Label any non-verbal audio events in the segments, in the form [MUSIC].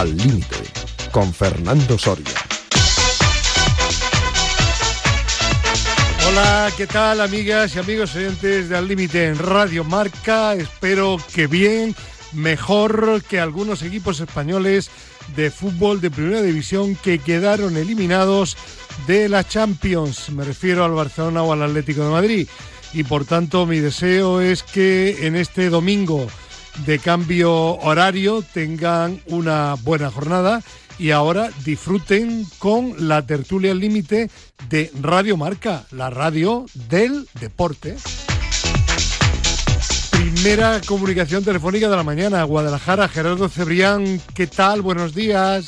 Al Límite, con Fernando Soria. Hola, ¿qué tal amigas y amigos oyentes de Al Límite en Radio Marca? Espero que bien, mejor que algunos equipos españoles de fútbol de primera división que quedaron eliminados de la Champions. Me refiero al Barcelona o al Atlético de Madrid. Y por tanto mi deseo es que en este domingo de cambio horario tengan una buena jornada y ahora disfruten con la tertulia límite de Radio Marca, la radio del deporte. Primera comunicación telefónica de la mañana, Guadalajara, Gerardo Cebrián, ¿qué tal? Buenos días.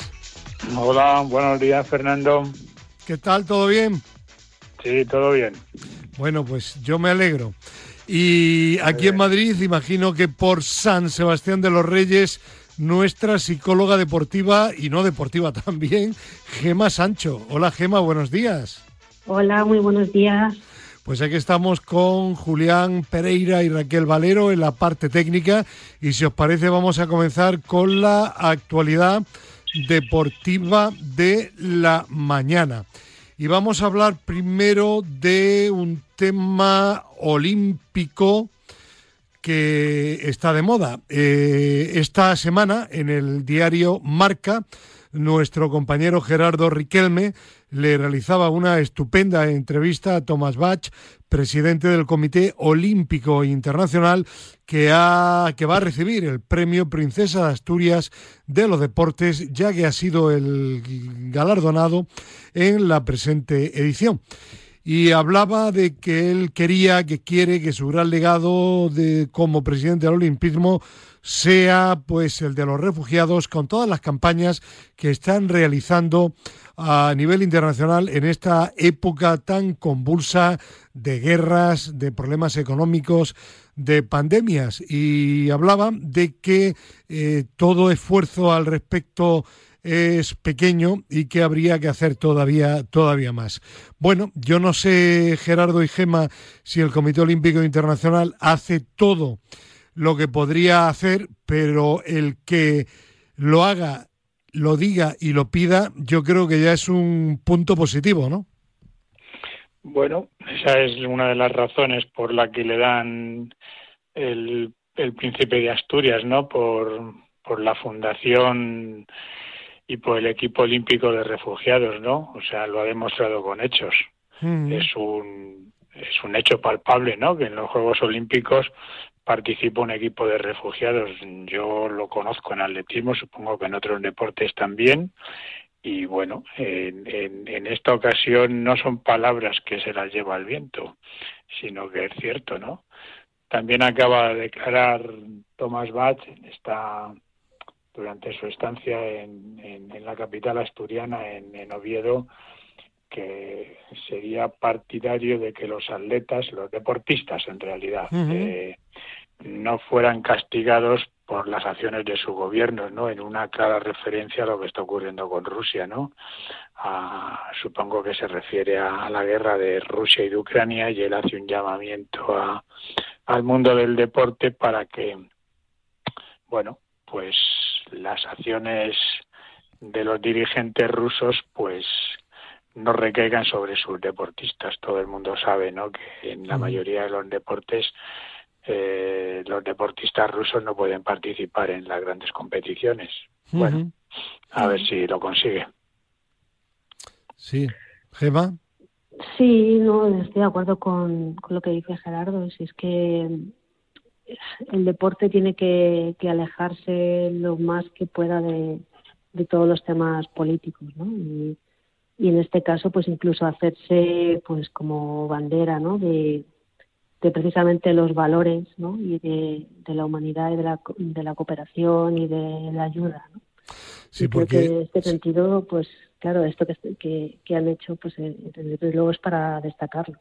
Hola, buenos días, Fernando. ¿Qué tal? ¿Todo bien? Sí, todo bien. Bueno, pues yo me alegro. Y aquí en Madrid, imagino que por San Sebastián de los Reyes, nuestra psicóloga deportiva y no deportiva [LAUGHS] también, Gema Sancho. Hola Gema, buenos días. Hola, muy buenos días. Pues aquí estamos con Julián Pereira y Raquel Valero en la parte técnica y si os parece vamos a comenzar con la actualidad deportiva de la mañana. Y vamos a hablar primero de un tema olímpico que está de moda. Eh, esta semana en el diario Marca, nuestro compañero Gerardo Riquelme le realizaba una estupenda entrevista a Thomas Bach, presidente del Comité Olímpico Internacional, que, ha, que va a recibir el premio Princesa de Asturias de los Deportes, ya que ha sido el galardonado en la presente edición. Y hablaba de que él quería, que quiere que su gran legado de, como presidente del olimpismo sea pues el de los refugiados con todas las campañas que están realizando a nivel internacional en esta época tan convulsa de guerras, de problemas económicos, de pandemias. Y hablaba de que eh, todo esfuerzo al respecto es pequeño y que habría que hacer todavía, todavía más. Bueno, yo no sé, Gerardo y Gema, si el Comité Olímpico Internacional hace todo lo que podría hacer, pero el que lo haga lo diga y lo pida, yo creo que ya es un punto positivo, ¿no? Bueno, esa es una de las razones por la que le dan el, el príncipe de Asturias, ¿no? Por, por la fundación y por el equipo olímpico de refugiados, ¿no? O sea, lo ha demostrado con hechos. Mm. Es un es un hecho palpable, ¿no? Que en los Juegos Olímpicos participa un equipo de refugiados. Yo lo conozco en atletismo, supongo que en otros deportes también. Y bueno, en, en, esta ocasión no son palabras que se las lleva el viento, sino que es cierto, ¿no? También acaba de declarar Tomás Bach, está durante su estancia en, en, la capital asturiana, en, Oviedo, que sería partidario de que los atletas, los deportistas en realidad, no fueran castigados por las acciones de su gobierno, ¿no? En una clara referencia a lo que está ocurriendo con Rusia, ¿no? supongo que se refiere a, la guerra de Rusia y de Ucrania y él hace un llamamiento a, al mundo del deporte para que, bueno, pues las acciones de los dirigentes rusos, pues no recaigan sobre sus deportistas. Todo el mundo sabe, ¿no? Que en la mayoría de los deportes eh, los deportistas rusos no pueden participar en las grandes competiciones. Bueno, a ver si lo consigue. Sí, Gema. Sí, no, estoy de acuerdo con, lo que dice Gerardo. Si es que el deporte tiene que, alejarse lo más que pueda de, todos los temas políticos, ¿no? Y, y, en este caso, pues incluso hacerse, pues como bandera, ¿no? De, de precisamente los valores ¿no? y de, de, la humanidad y de la, de la cooperación y de la ayuda. ¿no? Sí, porque... en este sentido, pues claro, esto que, que, han hecho, pues desde luego es para destacarlo.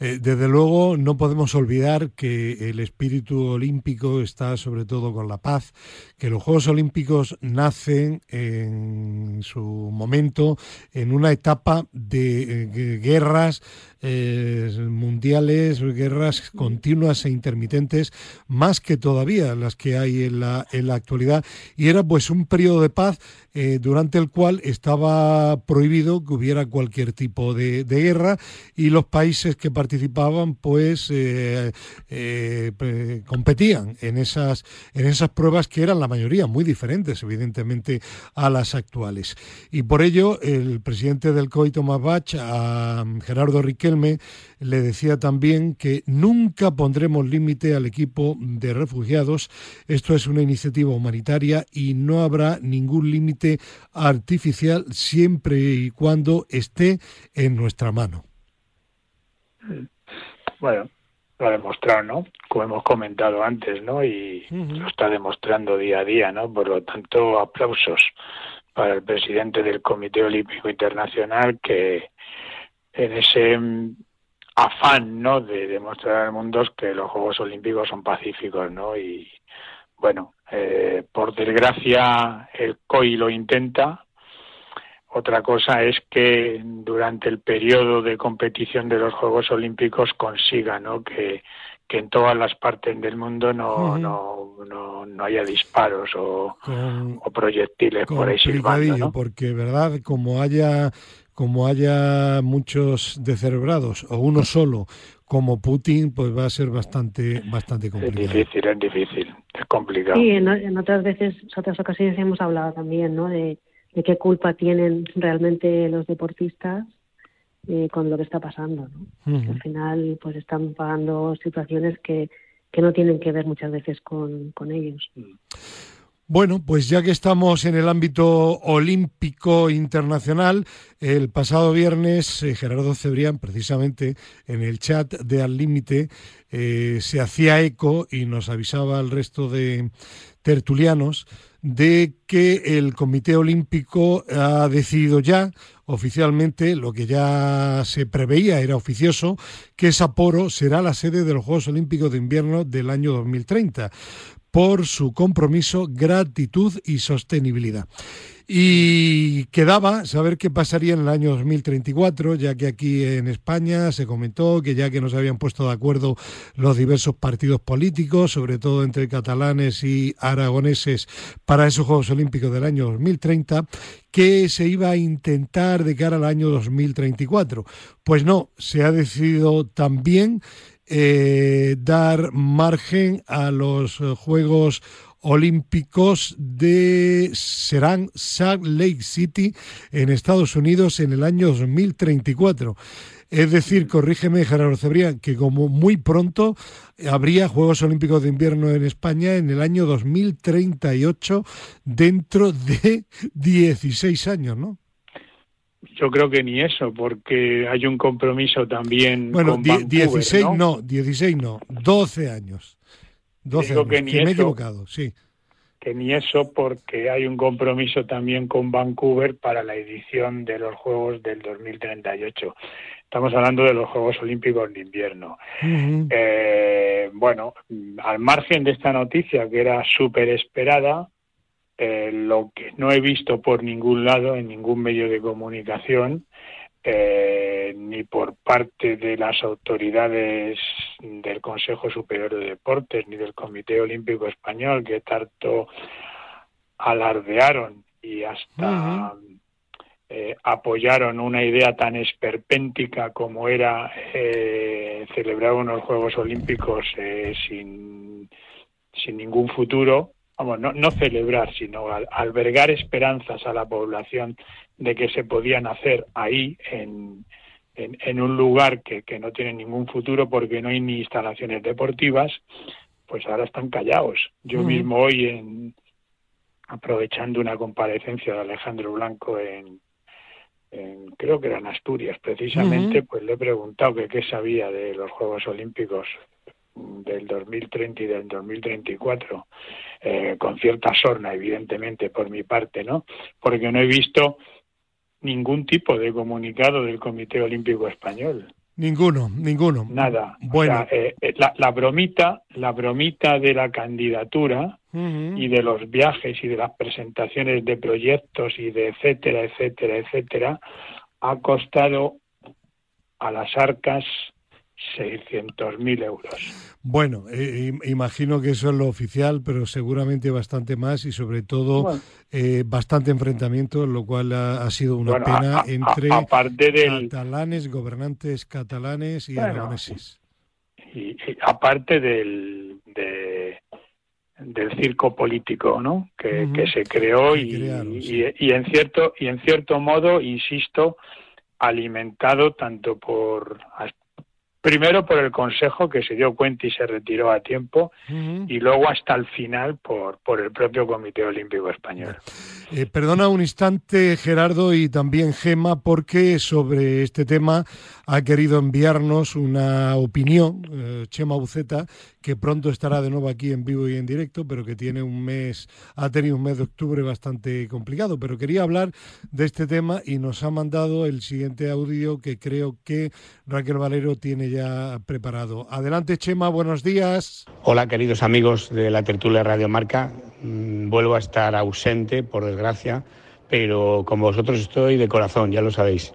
Eh, desde luego no podemos olvidar que el espíritu olímpico está sobre todo con la paz, que los Juegos Olímpicos nacen en su momento en una etapa de, eh, guerras eh, mundiales, guerras continuas e intermitentes, más que todavía las que hay en la, en la actualidad, y era pues un periodo de paz eh, durante el cual estaba prohibido que hubiera cualquier tipo de, guerra y los países que participaban pues eh, competían en esas, en esas pruebas que eran la mayoría muy diferentes evidentemente a las actuales. Y por ello el presidente del COI Tomás Bach a Gerardo Riquelme le decía también que nunca pondremos límite al equipo de refugiados. Esto es una iniciativa humanitaria y no habrá ningún límite artificial siempre y cuando esté en nuestra mano. Bueno, lo ha demostrado, ¿no? Como hemos comentado antes, ¿no? Y lo está demostrando día a día, ¿no? Por lo tanto, aplausos para el presidente del Comité Olímpico Internacional que en ese afán, ¿no? De demostrar al mundo que los Juegos Olímpicos son pacíficos, ¿no? Y bueno, eh, por desgracia el COI lo intenta. Otra cosa es que durante el periodo de competición de los Juegos Olímpicos consiga, ¿no? Que, que en todas las partes del mundo no, no, no, no, haya disparos o, o proyectiles por ahí silbando, ¿no? Porque, ¿verdad? Como haya como haya muchos descerebrados o uno solo como Putin, pues va a ser bastante bastante complicado. Es difícil, es difícil, es complicado. Sí, en, otras veces, en otras ocasiones hemos hablado también, ¿no? De, qué culpa tienen realmente los deportistas eh, con lo que está pasando, ¿no? Al final, pues están pagando situaciones que, que no tienen que ver muchas veces con, con ellos. Mm. Bueno, pues ya que estamos en el ámbito olímpico internacional, el pasado viernes eh, Gerardo Cebrián, precisamente en el chat de Al Límite, eh, se hacía eco y nos avisaba al resto de tertulianos de que el Comité Olímpico ha decidido ya oficialmente lo que ya se preveía, era oficioso, que Sapporo será la sede de los Juegos Olímpicos de Invierno del año 2030 por su compromiso, gratitud y sostenibilidad. Y quedaba saber qué pasaría en el año 2034, ya que aquí en España se comentó que ya que no se habían puesto de acuerdo los diversos partidos políticos, sobre todo entre catalanes y aragoneses, para esos Juegos Olímpicos del año 2030, que se iba a intentar de cara al año 2034. Pues no, se ha decidido también eh, dar margen a los eh, Juegos Olímpicos de serán Salt Lake City en Estados Unidos en el año 2034. Es decir, corrígeme Gerardo Cebrián, que como muy pronto habría Juegos Olímpicos de Invierno en España en el año 2038 dentro de 16 años, ¿no? Yo creo que ni eso, porque hay un compromiso también. Bueno, con Vancouver, 16 ¿no? 16 no, 12 años. 12 años, que, ni me he equivocado, sí. Que ni eso, porque hay un compromiso también con Vancouver para la edición de los Juegos del 2038. Estamos hablando de los Juegos Olímpicos de Invierno. eh, bueno, al margen de esta noticia que era súper esperada, eh, lo que no he visto por ningún lado, en ningún medio de comunicación, eh, ni por parte de las autoridades del Consejo Superior de Deportes, ni del Comité Olímpico Español, que tanto alardearon y hasta eh, apoyaron una idea tan esperpéntica como era celebrar unos Juegos Olímpicos sin, sin ningún futuro, vamos, no, no celebrar, sino albergar esperanzas a la población de que se podían hacer ahí, en, en, un lugar que, que, no tiene ningún futuro porque no hay ni instalaciones deportivas, pues ahora están callados. Yo mismo hoy, en, aprovechando una comparecencia de Alejandro Blanco en, creo que era en Asturias precisamente, pues le he preguntado que qué sabía de los Juegos Olímpicos del 2030 y del 2034, eh, con cierta sorna, evidentemente, por mi parte, ¿no? Porque no he visto ningún tipo de comunicado del Comité Olímpico Español. Ninguno, ninguno. Nada. Bueno, eh, eh, la, bromita, la bromita de la candidatura y de los viajes y de las presentaciones de proyectos y de etcétera, etcétera, etcétera, ha costado a las arcas 600.000 euros. Bueno, eh, imagino que eso es lo oficial, pero seguramente bastante más y sobre todo eh, bastante enfrentamiento, lo cual ha, sido una pena entre catalanes, gobernantes catalanes y aragoneses. Y, aparte del, del circo político, ¿no? Que, se creó y, y, en cierto y en cierto modo, insisto, alimentado tanto por primero por el Consejo que se dio cuenta y se retiró a tiempo y luego hasta el final por, por el propio Comité Olímpico Español. Eh, perdona un instante Gerardo y también Gema porque sobre este tema ha querido enviarnos una opinión eh, Chema Buceta que pronto estará de nuevo aquí en vivo y en directo pero que tiene un mes ha tenido un mes de octubre bastante complicado pero quería hablar de este tema y nos ha mandado el siguiente audio que creo que Raquel Valero tiene ya preparado. Adelante, Chema, buenos días. Hola, queridos amigos de la tertulia Radio Marca. Mm, vuelvo a estar ausente, por desgracia, pero con vosotros estoy de corazón, ya lo sabéis.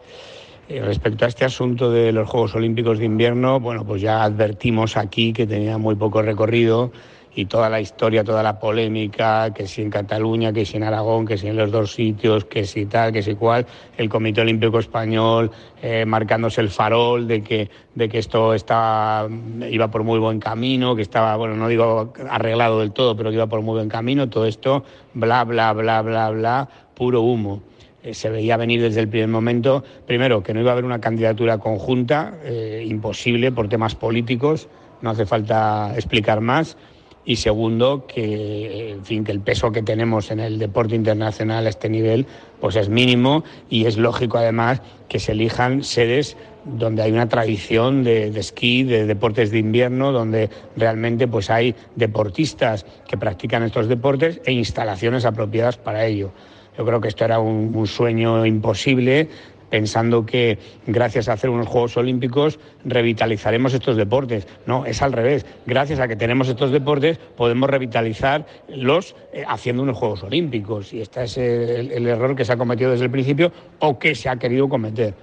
Eh, respecto a este asunto de los Juegos Olímpicos de Invierno, bueno, pues ya advertimos aquí que tenía muy poco recorrido y toda la historia, toda la polémica, que si en Cataluña, que si en Aragón, que si en los dos sitios, que si tal, que si cual, el Comité Olímpico Español eh, marcándose el farol de que, de que esto iba por muy buen camino, que estaba, bueno, no digo arreglado del todo, pero que iba por muy buen camino, todo esto, bla, bla, bla, bla, bla, puro humo. Eh, se veía venir desde el primer momento, primero, que no iba a haber una candidatura conjunta, eh, imposible por temas políticos, no hace falta explicar más y segundo que en fin que el peso que tenemos en el deporte internacional a este nivel pues es mínimo y es lógico además que se elijan sedes donde hay una tradición de, esquí, de deportes de invierno, donde realmente pues hay deportistas que practican estos deportes e instalaciones apropiadas para ello. Yo creo que esto era un sueño imposible pensando que gracias a hacer unos Juegos Olímpicos revitalizaremos estos deportes. No, es al revés. Gracias a que tenemos estos deportes podemos revitalizarlos eh, haciendo unos Juegos Olímpicos. Y este es el error que se ha cometido desde el principio o que se ha querido cometer.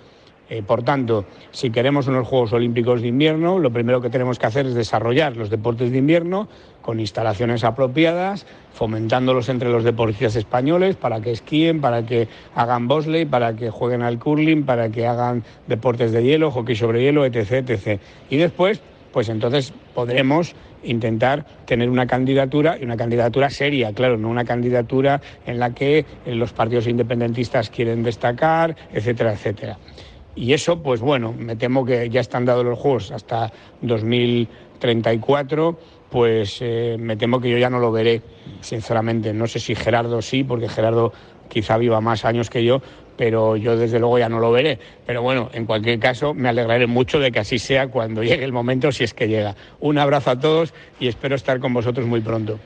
Eh, por tanto, si queremos unos Juegos Olímpicos de invierno, lo primero que tenemos que hacer es desarrollar los deportes de invierno con instalaciones apropiadas, fomentándolos entre los deportistas españoles para que esquíen, para que hagan bobsleigh, para que jueguen al curling, para que hagan deportes de hielo, hockey sobre hielo, etc. etc. Y después, pues entonces podremos intentar tener una candidatura y una candidatura seria, claro, no una candidatura en la que los partidos independentistas quieren destacar, etcétera, etcétera. Y eso, pues bueno, me temo que ya están dados los juegos hasta 2034, pues eh, me temo que yo ya no lo veré, sinceramente. No sé si Gerardo sí, porque Gerardo quizá viva más años que yo, pero yo desde luego ya no lo veré. Pero bueno, en cualquier caso, me alegraré mucho de que así sea cuando [LAUGHS] llegue el momento, si es que llega. Un abrazo a todos y espero estar con vosotros muy pronto.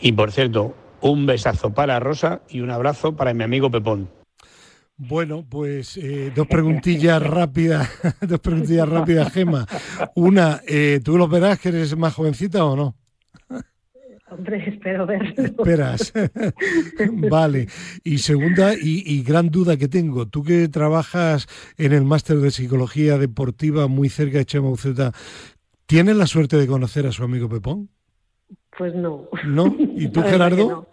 Y por cierto, un besazo para Rosa y un abrazo para mi amigo Pepón. Bueno, pues eh, dos preguntillas rápidas, [LAUGHS] dos preguntillas rápidas, Gema. Una, eh, ¿tú lo verás que eres más jovencita o no? Hombre, espero verlo. Esperas. [LAUGHS] vale. Y segunda, y, gran duda que tengo, tú que trabajas en el máster de psicología deportiva muy cerca de Chema Uceta, ¿tienes la suerte de conocer a su amigo Pepón? Pues no. ¿No? ¿Y tú, Gerardo?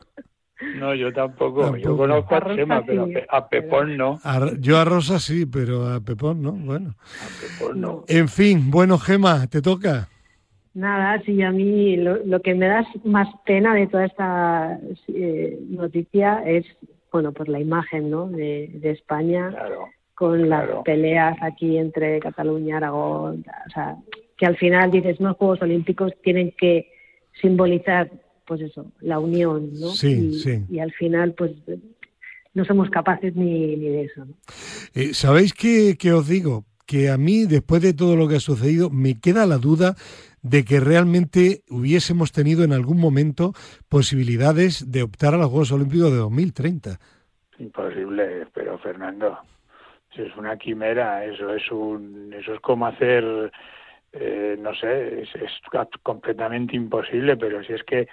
No, yo tampoco. Yo conozco a, Chema, pero a Pepón no. yo a Rosa sí, pero a Pepón no. Bueno. A Pepón no. En fin, bueno, Gema, te toca. Nada, sí, a mí lo, que me da más pena de toda esta eh, noticia es, bueno, pues la imagen, ¿no? De, España con las peleas aquí entre Cataluña, Aragón, o sea, que al final dices, no, Juegos Olímpicos tienen que simbolizar pues eso, la unión, ¿no? Sí, y, sí. Y al final, pues no somos capaces ni, ni de eso. ¿no? Eh, ¿Sabéis qué, os digo? Que a mí, después de todo lo que ha sucedido, me queda la duda de que realmente hubiésemos tenido en algún momento posibilidades de optar a los Juegos Olímpicos de 2030. Imposible, pero Fernando, es una quimera, eso es un, eso es como hacer, eh, no sé, es completamente imposible, pero si es que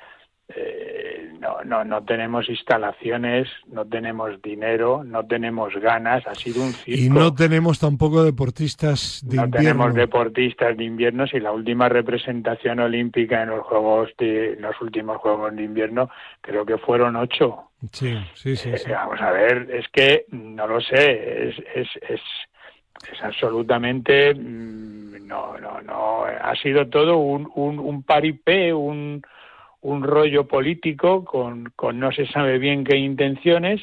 eh, no, no, no tenemos instalaciones, no tenemos dinero, no tenemos ganas, ha sido un circo. Y no tenemos tampoco deportistas de no invierno. tenemos deportistas de invierno si la última representación olímpica en los juegos de en los últimos juegos de invierno creo que fueron ocho Sí, sí, sí. sí. Eh, vamos a ver es que no lo sé es es es, es absolutamente mm, no no no ha sido todo un un, un paripé un un rollo político con con no se sabe bien qué intenciones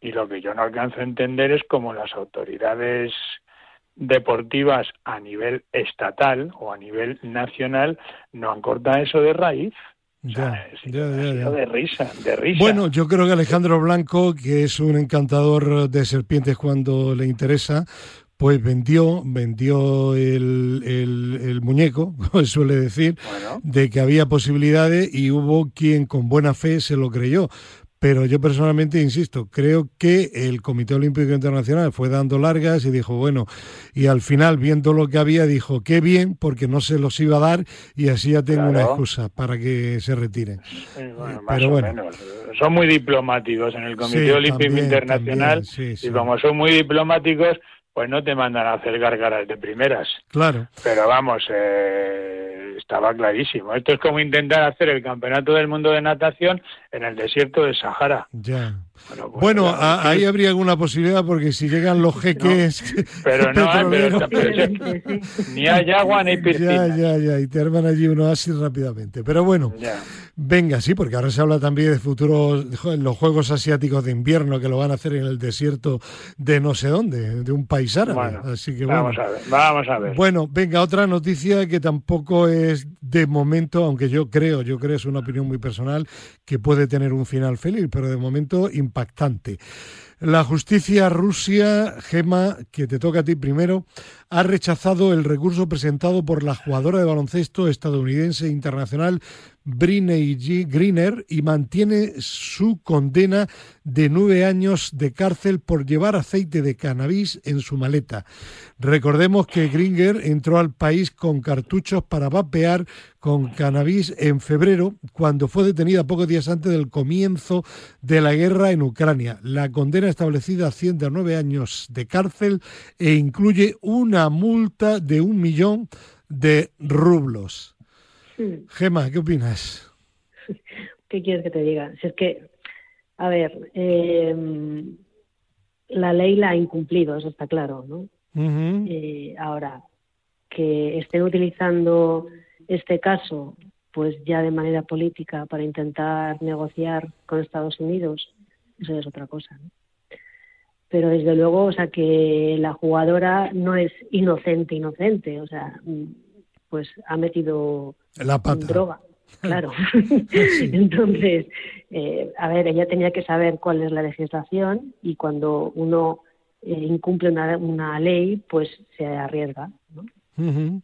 y lo que yo no alcanzo a entender es cómo las autoridades deportivas a nivel estatal o a nivel nacional no han cortado eso de raíz. O sea, Ya, ya, ya. de risa, de risa. Bueno, yo creo que Alejandro Blanco, que es un encantador de serpientes cuando le interesa, pues vendió, vendió el, el- el muñeco, [LAUGHS] como se suele decir, Bueno, de que había posibilidades y hubo quien con buena fe se lo creyó. Pero yo personalmente insisto, creo que el Comité Olímpico Internacional fue dando largas y dijo, bueno, y al final, viendo lo que había, dijo, qué bien, porque no se los iba a dar y así ya tengo una excusa para que se retiren. eh, bueno, pero más o bueno. menos. Son muy diplomáticos en el Comité Sí, Olímpico también, Internacional también, sí, sí. y como son muy diplomáticos, pues no te mandan a hacer gárgaras de primeras. Claro. Pero vamos, eh, estaba clarísimo. Esto es como intentar hacer el Campeonato del Mundo de Natación en el desierto del Sahara. Ya. Bueno, pues, Bueno, la- a- ahí habría alguna posibilidad porque si llegan los [LAUGHS] jeques Pero [LAUGHS] no, pero- ni hay agua ni [LAUGHS] ya, piscina. ya, ya, y te arman allí un oasis rápidamente. Pero bueno, Ya. venga, sí, porque ahora se habla también de futuros, los Juegos Asiáticos de invierno que lo van a hacer en el desierto de no sé dónde, de un país árabe. Bueno, Así que bueno. vamos a ver, vamos a ver. Bueno, venga, otra noticia que tampoco es de momento, aunque yo creo, yo creo es una opinión muy personal, que puede tener un final feliz, pero de momento impactante. La justicia rusia, Gema, que te toca a ti primero, ha rechazado el recurso presentado por la jugadora de baloncesto estadounidense internacional Briney G. Greener y mantiene su condena de nueve años de cárcel por llevar aceite de cannabis en su maleta. Recordemos que Gringer entró al país con cartuchos para vapear con cannabis en febrero, cuando fue detenida pocos días antes del comienzo de la guerra en Ucrania. La condena establecida asciende a nueve años de cárcel e incluye una multa de un millón de rublos. Hmm. Gema, ¿qué opinas? ¿Qué quieres que te diga? Si es que, a ver, eh, la ley la ha incumplido, eso está claro, ¿no? Eh, ahora, que estén utilizando este caso, pues ya de manera política para intentar negociar con Estados Unidos, eso es otra cosa, ¿no? Pero desde luego, o sea, que la jugadora no es inocente, inocente, o sea, pues ha metido La pata. droga, [LAUGHS] claro. Sí. Entonces, eh, a ver, ella tenía que saber cuál es la legislación y cuando uno eh, incumple una, una ley, pues se arriesga, ¿no? Ujú.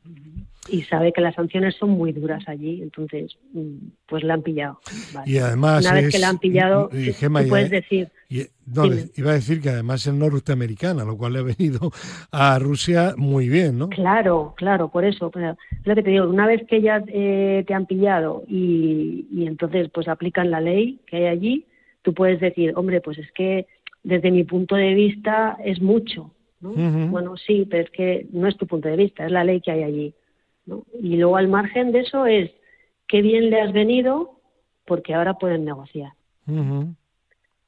Y sabe que las sanciones son muy duras allí, entonces, mm, pues la han pillado. Vale. Y además Una vez es- que la han pillado, y- y tú Gemma, puedes decir, Y, no, iba a decir que además es norteamericana, lo cual le ha venido a Rusia muy bien, ¿no? Claro, claro, por eso. pero es lo que te digo, una vez que ya eh, te han pillado y, y entonces pues aplican la ley que hay allí, tú puedes decir, hombre, pues es que desde mi punto de vista es mucho. ¿no? Bueno, sí, pero es que no es tu punto de vista, es la ley que hay allí. ¿No? Y luego al margen de eso es qué bien le has venido porque ahora pueden negociar.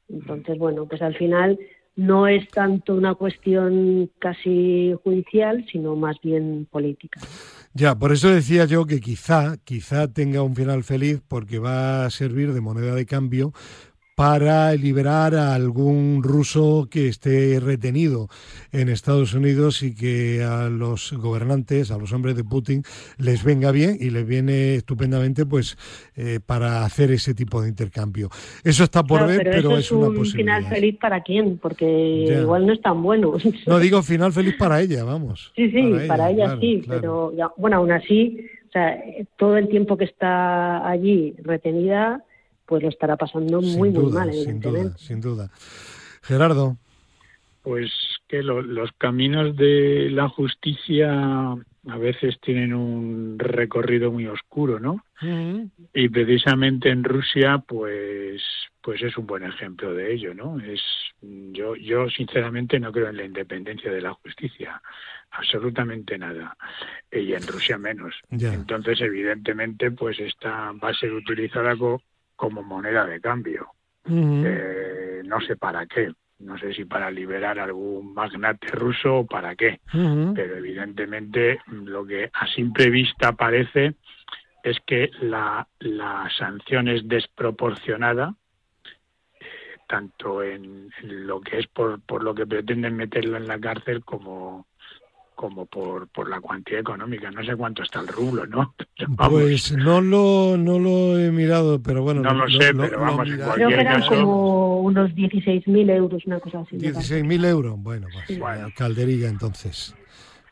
Entonces, bueno, pues al final no es tanto una cuestión casi judicial, sino más bien política. Ya, por eso decía yo que quizá, quizá tenga un final feliz porque va a servir de moneda de cambio para liberar a algún ruso que esté retenido en Estados Unidos y que a los gobernantes, a los hombres de Putin, les venga bien y les viene estupendamente pues eh, para hacer ese tipo de intercambio. Eso está por Claro, ver, pero, pero, eso es, es una un posibilidad. final feliz para quién, porque Ya. igual no es tan bueno. No digo final feliz para ella, vamos. sí, sí, para ella, claro, sí, claro. pero ya- bueno, aún así, o sea, todo el tiempo que está allí retenida, pues lo estará pasando Sin muy, muy mal, sin duda, sin duda. Gerardo, Pues que los caminos de la justicia a veces tienen un recorrido muy oscuro, ¿no? Y precisamente en Rusia, pues, pues es un buen ejemplo de ello, ¿no? Es, yo, yo sinceramente no creo en la independencia de la justicia, absolutamente nada, y en Rusia menos. Entonces, evidentemente, pues esta va a ser utilizada como moneda de cambio. Eh, no sé para qué, no sé si para liberar algún magnate ruso o para qué, pero evidentemente lo que a simple vista parece es que la, la sanción es desproporcionada, eh, tanto en, lo que es por, por lo que pretenden meterlo en la cárcel como, como por, por la cuantía económica. No sé cuánto está el rublo, ¿no? [LAUGHS] Pues no lo, no lo he mirado, pero bueno. No lo, sé, pero vamos, en Creo que eran como unos 16.000 euros, una cosa así. 16.000 euros, bueno, pues calderilla entonces.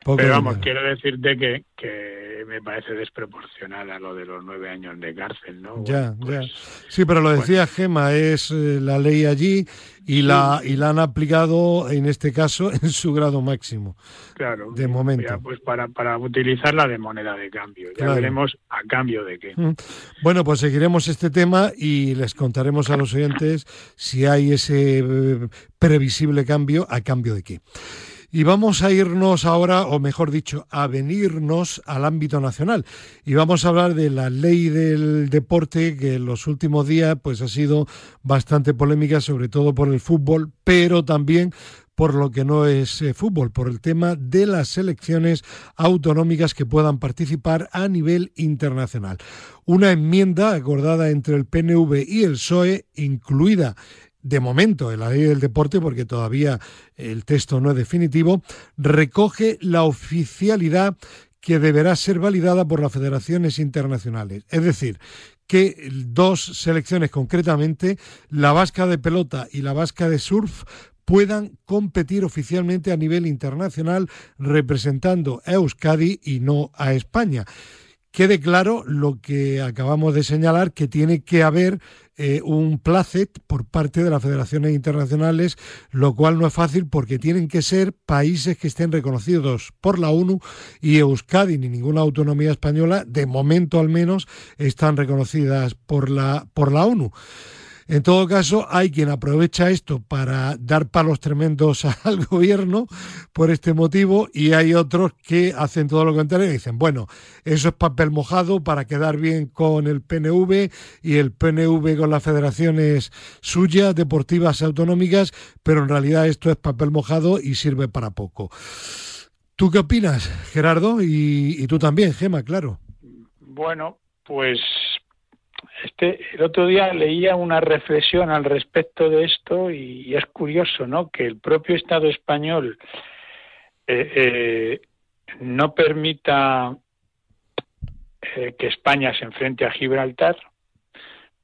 pero vamos, quiero decirte que, que me parece desproporcionada lo de los nueve años de cárcel, ¿no? Ya, ya. Pues, sí, pero lo decía Gema, es eh, la ley allí y la y la han aplicado en este caso [LAUGHS] en su grado máximo. Claro. De momento. pues para, para utilizarla de moneda de cambio. Ya veremos a cambio de qué. Bueno, pues seguiremos este tema y les contaremos a los oyentes si hay ese eh, previsible cambio, a cambio de qué. Y vamos a irnos ahora, o mejor dicho, a venirnos al ámbito nacional. Y vamos a hablar de la ley del deporte que en los últimos días pues ha sido bastante polémica, sobre todo por el fútbol, pero también por lo que no es eh, fútbol, por el tema de las selecciones autonómicas que puedan participar a nivel internacional. Una enmienda acordada entre el PNV y el PSOE, incluida de momento en la ley del deporte, porque todavía el texto no es definitivo, recoge la oficialidad que deberá ser validada por las federaciones internacionales. Es decir, que dos selecciones concretamente, la vasca de pelota y la vasca de surf, puedan competir oficialmente a nivel internacional representando a Euskadi y no a España. Quede claro lo que acabamos de señalar, que tiene que haber eh, un placet por parte de las federaciones internacionales, lo cual no es fácil porque tienen que ser países que estén reconocidos por la ONU y Euskadi ni ninguna autonomía española, de momento al menos, están reconocidas por la, por la ONU. En todo caso, hay quien aprovecha esto para dar palos tremendos [LAUGHS] al gobierno por este motivo y hay otros que hacen todo lo contrario y dicen, bueno, eso es papel mojado para quedar bien con el PNV y el PNV con las federaciones suyas, deportivas autonómicas, pero en realidad esto es papel mojado y sirve para poco. ¿Tú qué opinas, Gerardo? Y, y tú también, Gema, claro. Bueno, pues este, el otro día leía una reflexión al respecto de esto y, es curioso, ¿no? Que el propio Estado español eh, eh, no permita eh, que España se enfrente a Gibraltar,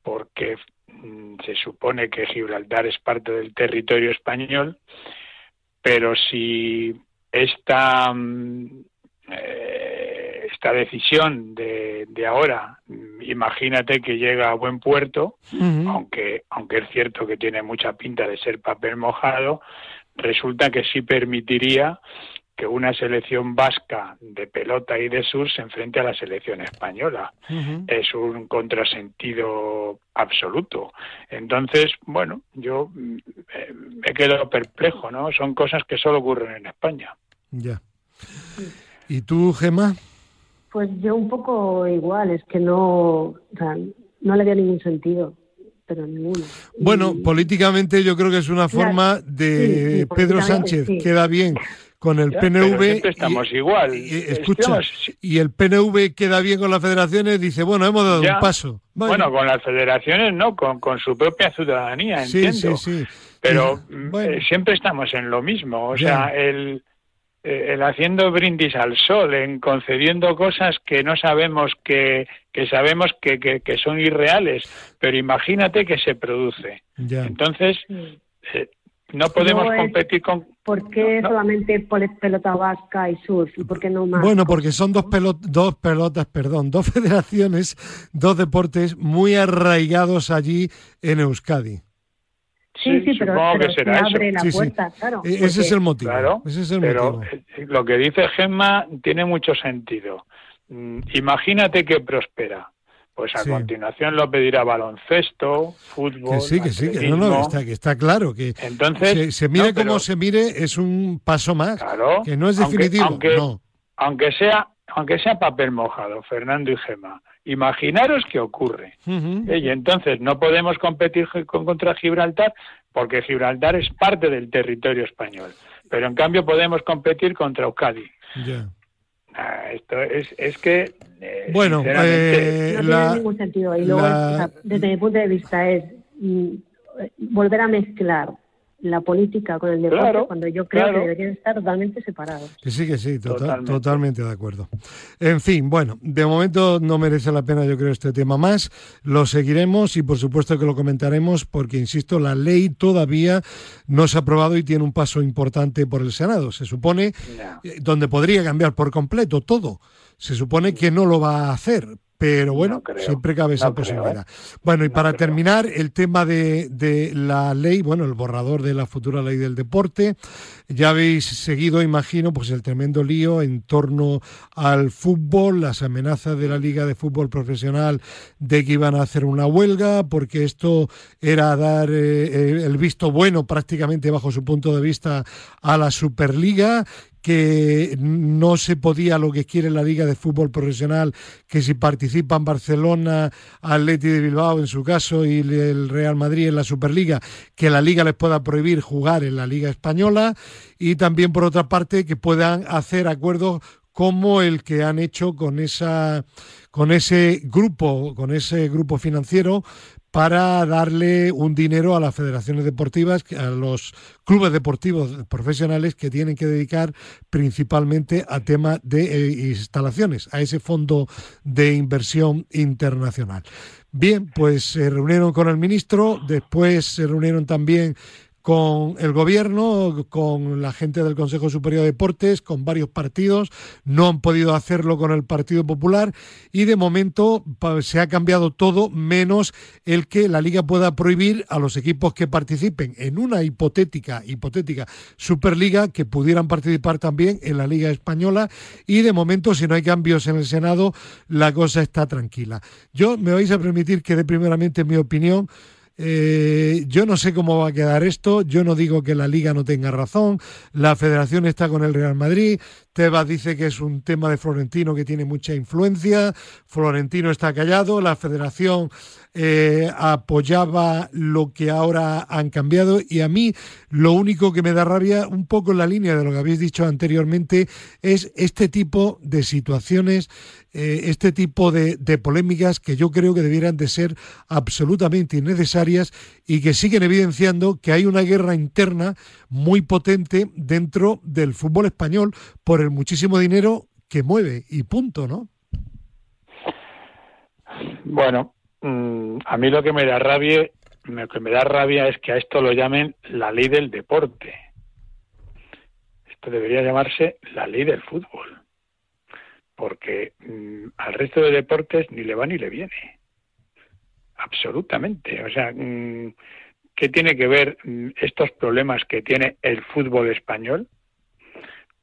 porque mm, se supone que Gibraltar es parte del territorio español, pero si esta mm, esta decisión de, de, ahora, imagínate que llega a buen puerto, aunque, aunque es cierto que tiene mucha pinta de ser papel mojado, resulta que sí permitiría que una selección vasca de pelota y de sur se enfrente a la selección española. Es un contrasentido absoluto. Entonces, bueno, yo eh, me quedo perplejo, ¿no? Son cosas que solo ocurren en España. Ya. ¿Y tú, Gemma? Pues yo un poco igual, es que no, o sea, no le dio ningún sentido, pero ninguno. Bueno, políticamente yo creo que es una forma de Pedro Sánchez, queda bien con el PNV. estamos igual. Y, escucha, y el PNV queda bien con las federaciones, dice, bueno, hemos dado un paso. Bueno, con las federaciones no, con, con su propia ciudadanía, entiendo. Sí, sí, Pero mm, eh, siempre estamos en lo mismo, o sea, el el haciendo brindis al sol, en concediendo cosas que no sabemos que, que sabemos que, que, son irreales, pero imagínate que se produce. Entonces, eh, no podemos competir con... ¿Por qué solamente pelota vasca y surf? ¿Y por qué no más? Bueno, porque son dos, dos pelotas, perdón, dos [LAUGHS] federaciones, dos deportes muy arraigados allí en Euskadi. Sí, sí, pero, se abre la puerta, claro. E-, ese es el motivo. Claro, ese es el pero motivo. eh, lo que dice Gemma tiene mucho sentido. Mm, Imagínate que prospera. Pues a Sí. continuación lo pedirá baloncesto, fútbol. Que sí, que sí, que no, no, está, que está claro. Que Entonces, se, se mire no, pero- como se mire, es un paso más. Claro, que no es aunque- definitivo. aunque- no. aunque sea aunque sea papel mojado, Fernando y Gemma, imaginaros qué ocurre. ¿eh? Y entonces no podemos competir con- contra Gibraltar porque Gibraltar es parte del territorio español. Pero en cambio podemos competir contra Euskadi. Ya. Ah, esto es, es que. eh, Bueno, eh, no la- tiene ningún sentido. Y luego, la- desde mi punto de vista, es mm, eh, volver a mezclar la política con el deporte Claro, cuando yo creo claro. que deberían estar totalmente separados. Que sí, que sí, tota- totalmente. Totalmente. de acuerdo. En fin, bueno, de momento no merece la pena, yo creo, este tema más. Lo seguiremos y por supuesto que lo comentaremos porque, insisto, la ley todavía no se ha aprobado y tiene un paso importante por el Senado. Se supone, eh, donde podría cambiar por completo todo. Se supone que no lo va a hacer. Pero bueno, No siempre cabe esa no creo, ¿eh? posibilidad. Bueno, y No para creo. terminar, el tema de, de la ley, bueno, el borrador de la futura ley del deporte. Ya habéis seguido, imagino, pues el tremendo lío en torno al fútbol, las amenazas de la Liga de Fútbol Profesional de que iban a hacer una huelga, porque esto era dar eh, eh, el visto bueno prácticamente bajo su punto de vista a la Superliga que no se podía lo que quiere la Liga de Fútbol Profesional, que si participan Barcelona, Atleti de Bilbao en su caso y el Real Madrid en la Superliga, que la Liga les pueda prohibir jugar en la Liga Española y también por otra parte que puedan hacer acuerdos como el que han hecho con esa con ese grupo, con ese grupo financiero para darle un dinero a las federaciones deportivas, a los clubes deportivos profesionales que tienen que dedicar principalmente a tema de eh, instalaciones, a ese fondo de inversión internacional. Bien, pues se reunieron con el ministro, después se reunieron también con el gobierno, con la gente del Consejo Superior de Deportes, con varios partidos, no han podido hacerlo con el Partido Popular y de momento se ha cambiado todo menos el que la liga pueda prohibir a los equipos que participen en una hipotética hipotética Superliga que pudieran participar también en la Liga española. Y de momento si no hay cambios en el Senado la cosa está tranquila. Yo me vais a permitir que dé primeramente mi opinión eh, yo no sé cómo va a quedar esto. Yo no digo que la liga no tenga razón. La federación está con el Real Madrid. Tebas dice que es un tema de Florentino que tiene mucha influencia. Florentino está callado. La federación eh, apoyaba lo que ahora han cambiado. Y a mí lo único que me da rabia, un poco en la línea de lo que habéis dicho anteriormente, es este tipo de situaciones eh, este tipo de, de, polémicas que yo creo que debieran de ser absolutamente innecesarias y que siguen evidenciando que hay una guerra interna muy potente dentro del fútbol español por el muchísimo dinero que mueve y punto, ¿no? Bueno, mmm, a mí lo que me da rabia, lo que me da rabia es que a esto lo llamen la ley del deporte. Esto debería llamarse la ley del fútbol porque mmm, al resto de deportes ni le va ni le viene. Absolutamente. O sea, mmm, ¿qué tiene que ver estos problemas que tiene el fútbol español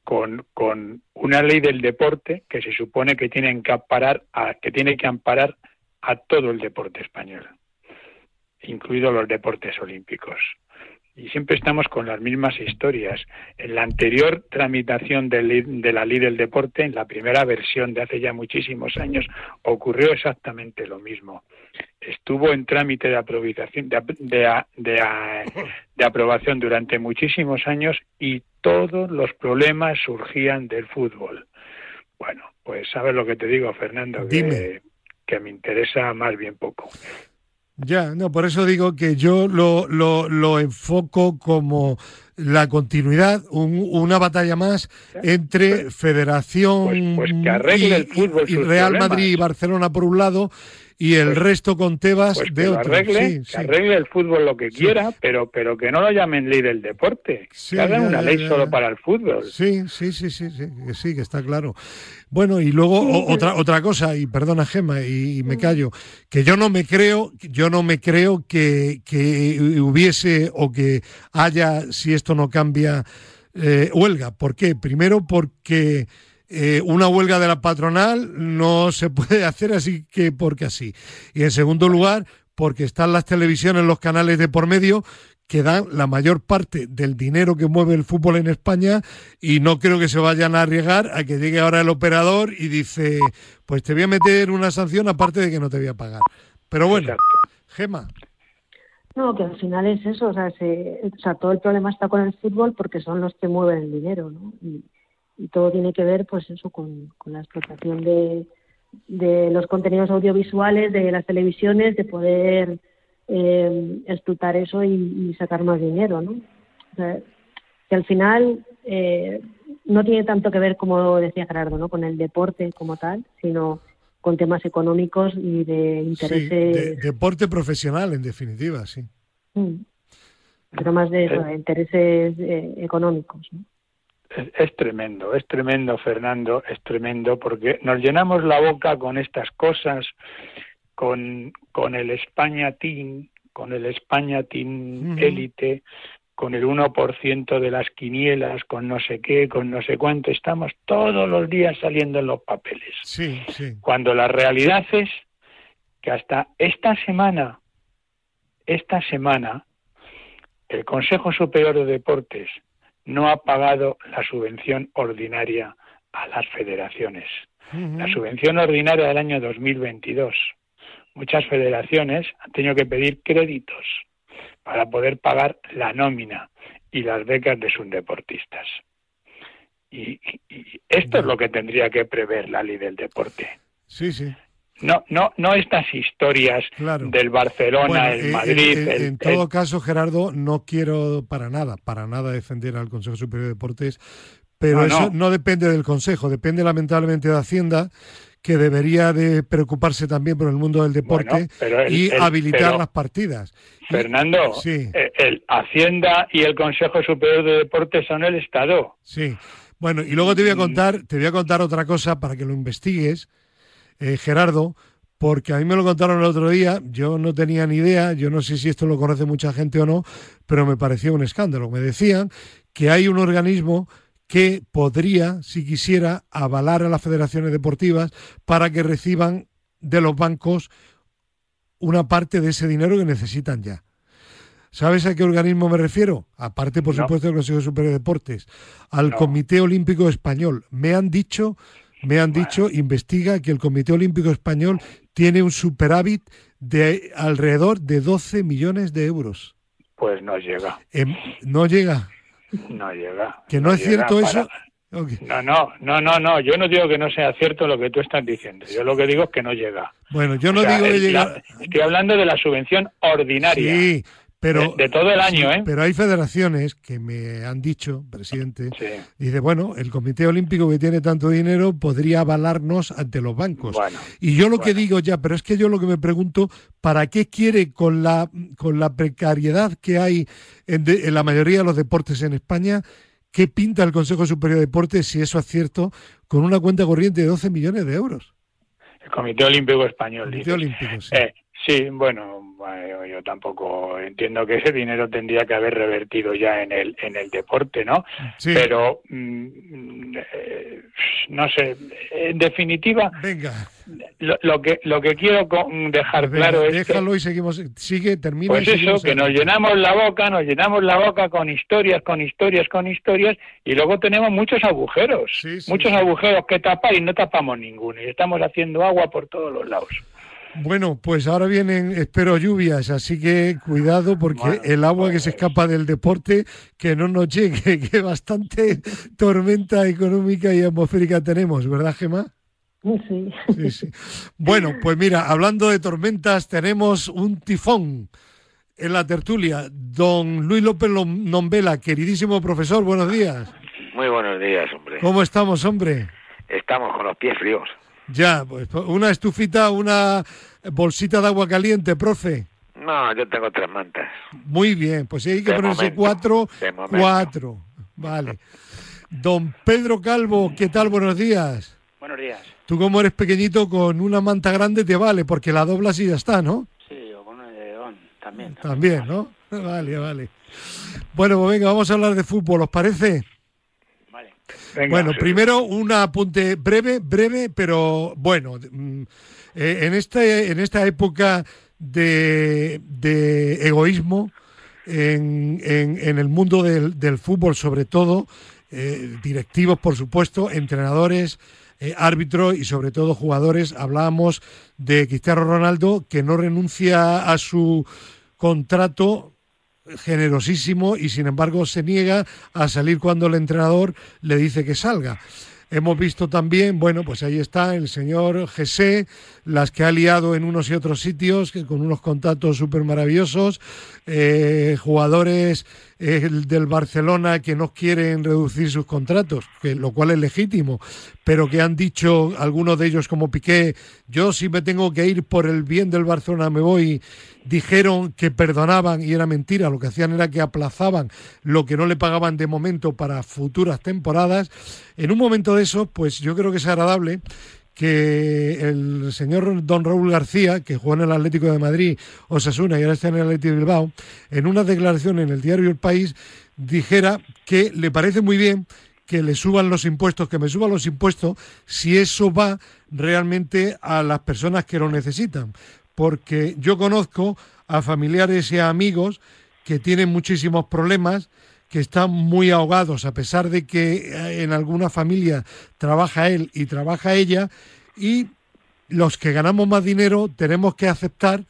con, con, una ley del deporte que se supone que tiene que amparar a, que tiene que amparar a todo el deporte español, incluidos los deportes olímpicos? y siempre estamos con las mismas historias. En la anterior tramitación de, de, la ley del deporte, en la primera versión de hace ya muchísimos años, ocurrió exactamente lo mismo. Estuvo en trámite de aprobación, de, de, de, aprobación durante muchísimos años y todos los problemas surgían del fútbol. Bueno, pues sabes lo que te digo, Fernando, que, que me interesa más bien poco. Ya, no, por eso digo que yo lo, lo, lo enfoco como la continuidad, una batalla más entre Federación pues, pues y, Real Madrid y Barcelona por un lado y el pues, resto con Tebas pues de otro. Arregle, que arregle el fútbol lo que quiera, pero pero que no lo llamen ley del deporte. que hagan una ley solo para el fútbol. Sí, sí, sí, sí, sí, que sí, que está claro. Bueno, y luego otra otra cosa, y perdona Gema, y, me callo, que yo no me creo, yo no me creo que, que hubiese o que haya, si esto no cambia, eh, huelga. ¿Por qué? Primero porque eh, una huelga de la patronal no se puede [LAUGHS] hacer así que porque así. Y en segundo lugar, porque están las televisiones, los canales de por medio que dan la mayor parte del dinero que mueve el fútbol en España y no creo que se vayan a arriesgar a que llegue ahora el operador y dice, pues te voy a meter una sanción aparte de que no te voy a pagar. Pero bueno, Gema. No, que al final es eso, o sea, o sea, todo el problema está con el fútbol porque son los que mueven el dinero, ¿no? y todo tiene que ver pues eso con, la explotación de, de, los contenidos audiovisuales, de las televisiones, de poder eh, explotar eso y, sacar más dinero, ¿no? que al final eh, no tiene tanto que ver, como decía Gerardo, ¿no? con el deporte como tal, sino con temas económicos y de intereses. deporte profesional, en definitiva, sí. Mm. Pero más de, eso, de intereses eh, económicos. ¿no? Es, tremendo, es tremendo, Fernando, es tremendo, porque nos llenamos la boca con estas cosas, con, con el España Team, con el España Team élite, con el 1% de las quinielas, con no sé qué, con no sé cuánto, estamos todos los días saliendo en los papeles. Sí, sí. Cuando la realidad es que hasta esta semana, esta semana, el Consejo Superior de Deportes no ha pagado la subvención ordinaria a las federaciones. La subvención ordinaria del año 2022. Muchas federaciones han tenido que pedir créditos para poder pagar la nómina y las becas de sus deportistas. Y, esto es lo que tendría que prever la ley del deporte. Sí, sí. No, no, no estas historias del Barcelona, el eh, Madrid. Eh, en todo caso, Gerardo, no quiero para nada, para nada defender al Consejo Superior de Deportes, pero eso no. depende del Consejo, depende lamentablemente de Hacienda que debería de preocuparse también por el mundo del deporte y habilitar las partidas. Fernando, sí. Eh, el Hacienda y el Consejo Superior de Deportes son el Estado. Sí. Bueno, y luego te voy a mm. contar, te voy a contar otra cosa para que lo investigues eh, Gerardo, porque a mí me lo contaron el otro día, yo no tenía ni idea, yo no sé si esto lo conoce mucha gente o no, pero me pareció un escándalo. Me decían que hay un organismo que podría, si quisiera, avalar a las federaciones deportivas para que reciban de los bancos una parte de ese dinero que necesitan ya. ¿Sabes a qué organismo me refiero? Aparte, por supuesto, del Consejo Superior de Deportes, al Comité Olímpico Español. Me han dicho me han dicho, investiga que el Comité Olímpico Español tiene un superávit de alrededor de 12 millones de euros. Pues no llega. Em, ¿No llega? No llega. ¿Que no, es cierto eso? No, no, no, no, no. Yo no digo que no sea cierto lo que tú estás diciendo. Yo lo que digo es que no llega. Bueno, yo no digo que llega. Estoy hablando de la subvención ordinaria. Sí, pero, de, todo el año, ¿eh? Pero hay federaciones que me han dicho, presidente, dice, bueno, el Comité Olímpico que tiene tanto dinero podría avalarnos ante los bancos. y yo lo que digo ya, pero es que yo lo que me pregunto, ¿para qué quiere con la, con la precariedad que hay en, en la mayoría de los deportes en España? ¿Qué pinta el Consejo Superior de Deportes, si eso es cierto, con una cuenta corriente de 12 millones de euros? El Comité Olímpico Español. Comité Olímpico, sí. Eh, sí, bueno, yo tampoco entiendo que ese dinero tendría que haber revertido ya en el en el deporte, ¿no? Pero mm, eh, no sé, en definitiva, venga. Lo, que lo que quiero dejar pues claro es déjalo y seguimos, sigue, termina. Pues eso, que nos llenamos la boca, nos llenamos la boca con historias, con historias, con historias, y luego tenemos muchos agujeros, muchos agujeros que tapar y no tapamos ninguno, y estamos haciendo agua por todos los lados. Bueno, pues ahora vienen, espero, lluvias, así que cuidado porque el agua que se escapa del deporte, que no nos llegue, [LAUGHS] que bastante tormenta económica y atmosférica tenemos, ¿verdad, Gemma? Sí. sí, sí. Bueno, pues mira, hablando de tormentas, tenemos un tifón. en la tertulia don Luis López Nombela, queridísimo profesor, buenos días. Muy buenos días, hombre. ¿Cómo estamos, hombre? Estamos con los pies fríos. Ya, pues una estufita, una bolsita de agua caliente, profe. No, yo tengo tres mantas. Muy bien, pues si hay que ponerse cuatro, cuatro. Vale. Don Pedro Calvo, ¿qué tal? Buenos días. Buenos días. Tú como eres pequeñito, con una manta grande te vale, porque la doblas y ya está, ¿no? Sí, o con un león, también. También, ¿no? [LAUGHS] Vale, vale. Bueno, pues venga, vamos a hablar de fútbol, ¿os parece? Bueno, primero un apunte breve, breve, pero bueno. Mm, eh, en, este, en esta época de, egoísmo, en, en, el mundo del, del fútbol sobre todo, eh, directivos, por supuesto, entrenadores, eh, árbitros y sobre todo jugadores. Hablábamos de Cristiano Ronaldo que no renuncia a su contrato generosísimo y sin embargo se niega a salir cuando el entrenador le dice que salga. Hemos visto también, bueno, pues ahí está el señor Jesse, las que ha liado en unos y otros sitios, que con unos contactos súper maravillosos, eh, jugadores eh, del Barcelona que no quieren reducir sus contratos, que, lo cual es legítimo, pero que han dicho algunos de ellos como Piqué, yo si me tengo que ir por el bien del Barcelona me voy, dijeron que perdonaban y era mentira, lo que hacían era que aplazaban lo que no le pagaban de momento para futuras temporadas. En un momento de eso, pues yo creo que es agradable que el señor don Raúl García, que jugó en el Atlético de Madrid, Osasuna y ahora está en el Atlético de Bilbao, en una declaración en el diario El País dijera que le parece muy bien que le suban los impuestos, que me suban los impuestos, si eso va realmente a las personas que lo necesitan. Porque yo conozco a familiares y a amigos que tienen muchísimos problemas, que están muy ahogados, a pesar de que eh, en alguna familia trabaja él y trabaja ella, y los que ganamos más dinero tenemos que aceptar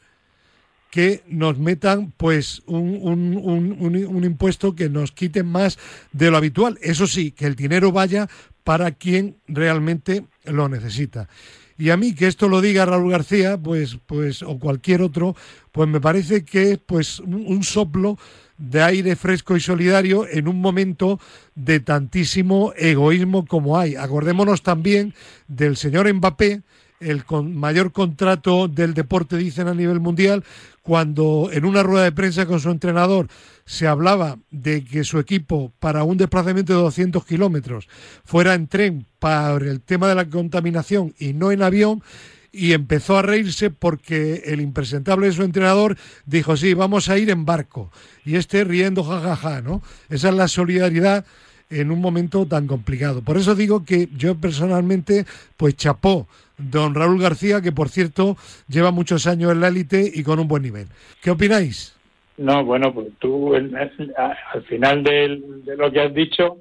que nos metan pues un, un, impuesto que nos quiten más de lo habitual. Eso sí, que el dinero vaya para quien realmente lo necesita. Y a mí que esto lo diga Raúl García, pues, pues, o cualquier otro, pues me parece que es pues un soplo de aire fresco y solidario en un momento de tantísimo egoísmo como hay. Acordémonos también del señor Mbappé, el mayor contrato del deporte, dicen a nivel mundial, cuando en una rueda de prensa con su entrenador se hablaba de que su equipo para un desplazamiento de 200 kilómetros fuera en tren para el tema de la contaminación y no en avión, y empezó a reírse porque el impresentable de su entrenador dijo, sí, vamos a ir en barco. Y este riendo, jajaja, ¿no? Esa es la solidaridad en un momento tan complicado. Por eso digo que yo personalmente, pues chapó don Raúl García, que por cierto lleva muchos años en la élite y con un buen nivel. ¿Qué opináis? No, bueno, pues tú al final de lo que has dicho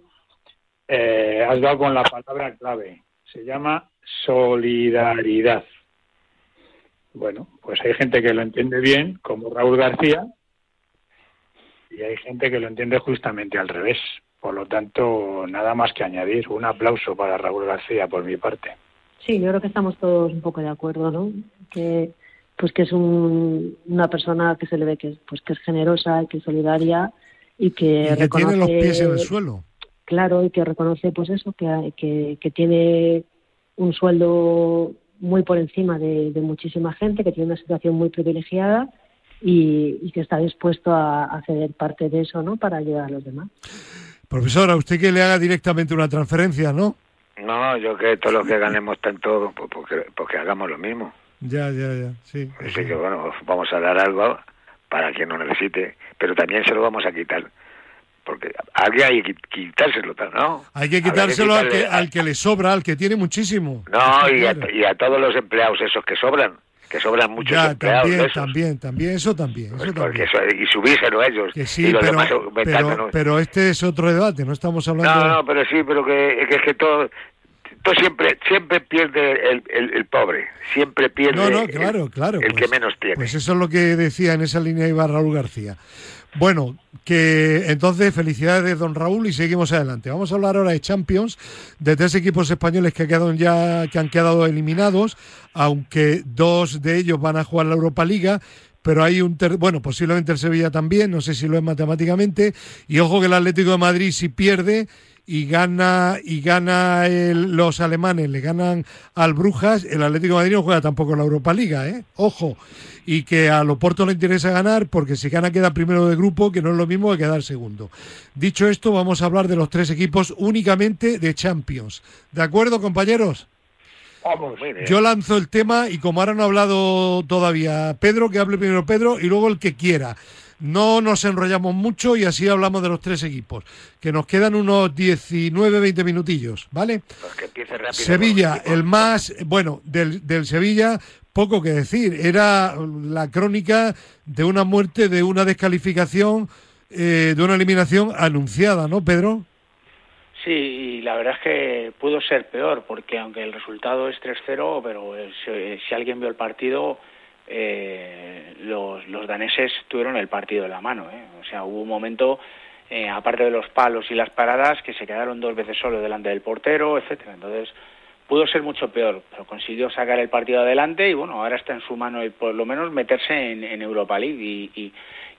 eh, has dado con la palabra clave. Se llama solidaridad. Bueno, pues hay gente que lo entiende bien, como Raúl García, y hay gente que lo entiende justamente al revés. Por lo tanto, nada más que añadir. Un aplauso para Raúl García por mi parte. Sí, yo creo que estamos todos un poco de acuerdo, ¿no? Que pues que es una persona que se le ve que, pues, que es generosa, que es solidaria y que, tiene los pies en el suelo. Claro, y que reconoce pues eso, que, que, que tiene un sueldo muy por encima de, muchísima gente, que tiene una situación muy privilegiada y, que está dispuesto a, ceder parte de eso ¿no? para ayudar a los demás. Profesora, usted que le haga directamente una transferencia, ¿no? No, yo que todos los que ganemos tanto, pues porque, porque hagamos lo mismo. Ya, ya, ya, sí. Así que bueno, vamos a dar algo para quien no necesite, pero también se lo vamos a quitar porque hay que quitárselo, ¿no? Hay que quitárselo al, que, al que le sobra, al que tiene muchísimo. No, y a, todos los empleados esos que sobran, que sobran muchos ya, empleados. También, también, también, eso también. Eso también. y subírselo a ellos. Que sí, pero, pero, este es otro debate, no estamos hablando... No, no, pero sí, pero que, que es que todo... Todo siempre siempre pierde el, el, pobre, siempre pierde no, no, claro, claro, el, que pues, menos tiene. Pues eso es lo que decía en esa línea Ibar Raúl García. Bueno, que entonces felicidades don Raúl y seguimos adelante. Vamos a hablar ahora de Champions, de tres equipos españoles que, ya, que han quedado eliminados, aunque dos de ellos van a jugar la Europa Liga, pero hay un ter- bueno, posiblemente el Sevilla también, no sé si lo es matemáticamente, y ojo que el Atlético de Madrid si pierde y gana y gana el- los alemanes, le ganan al Brujas, el Atlético de Madrid no juega tampoco la Europa Liga, ¿eh? Ojo, y que a Loporto le interesa ganar porque si gana queda primero de grupo, que no es lo mismo que quedar segundo. Dicho esto, vamos a hablar de los tres equipos únicamente de Champions. ¿De acuerdo, compañeros? Vamos. Yo lanzo el tema y como ahora no ha hablado todavía Pedro, que hable primero Pedro y luego el que quiera. No nos enrollamos mucho y así hablamos de los tres equipos, que nos quedan unos 19-20 minutillos, ¿vale? Pues que empiece rápido. Sevilla, el más, bueno, del, del Sevilla, poco que decir. Era la crónica de una muerte, de una descalificación, eh, de una eliminación anunciada, ¿no, Pedro? Sí, y la verdad es que pudo ser peor, porque aunque el resultado es 3-0, pero eh, si, si alguien vio el partido, eh, los, los daneses tuvieron el partido en la mano. ¿eh? O sea, hubo un momento, eh, aparte de los palos y las paradas, que se quedaron dos veces solo delante del portero, etcétera. Entonces, pudo ser mucho peor, pero consiguió sacar el partido adelante y bueno, ahora está en su mano el por lo menos meterse en, en Europa League y, y,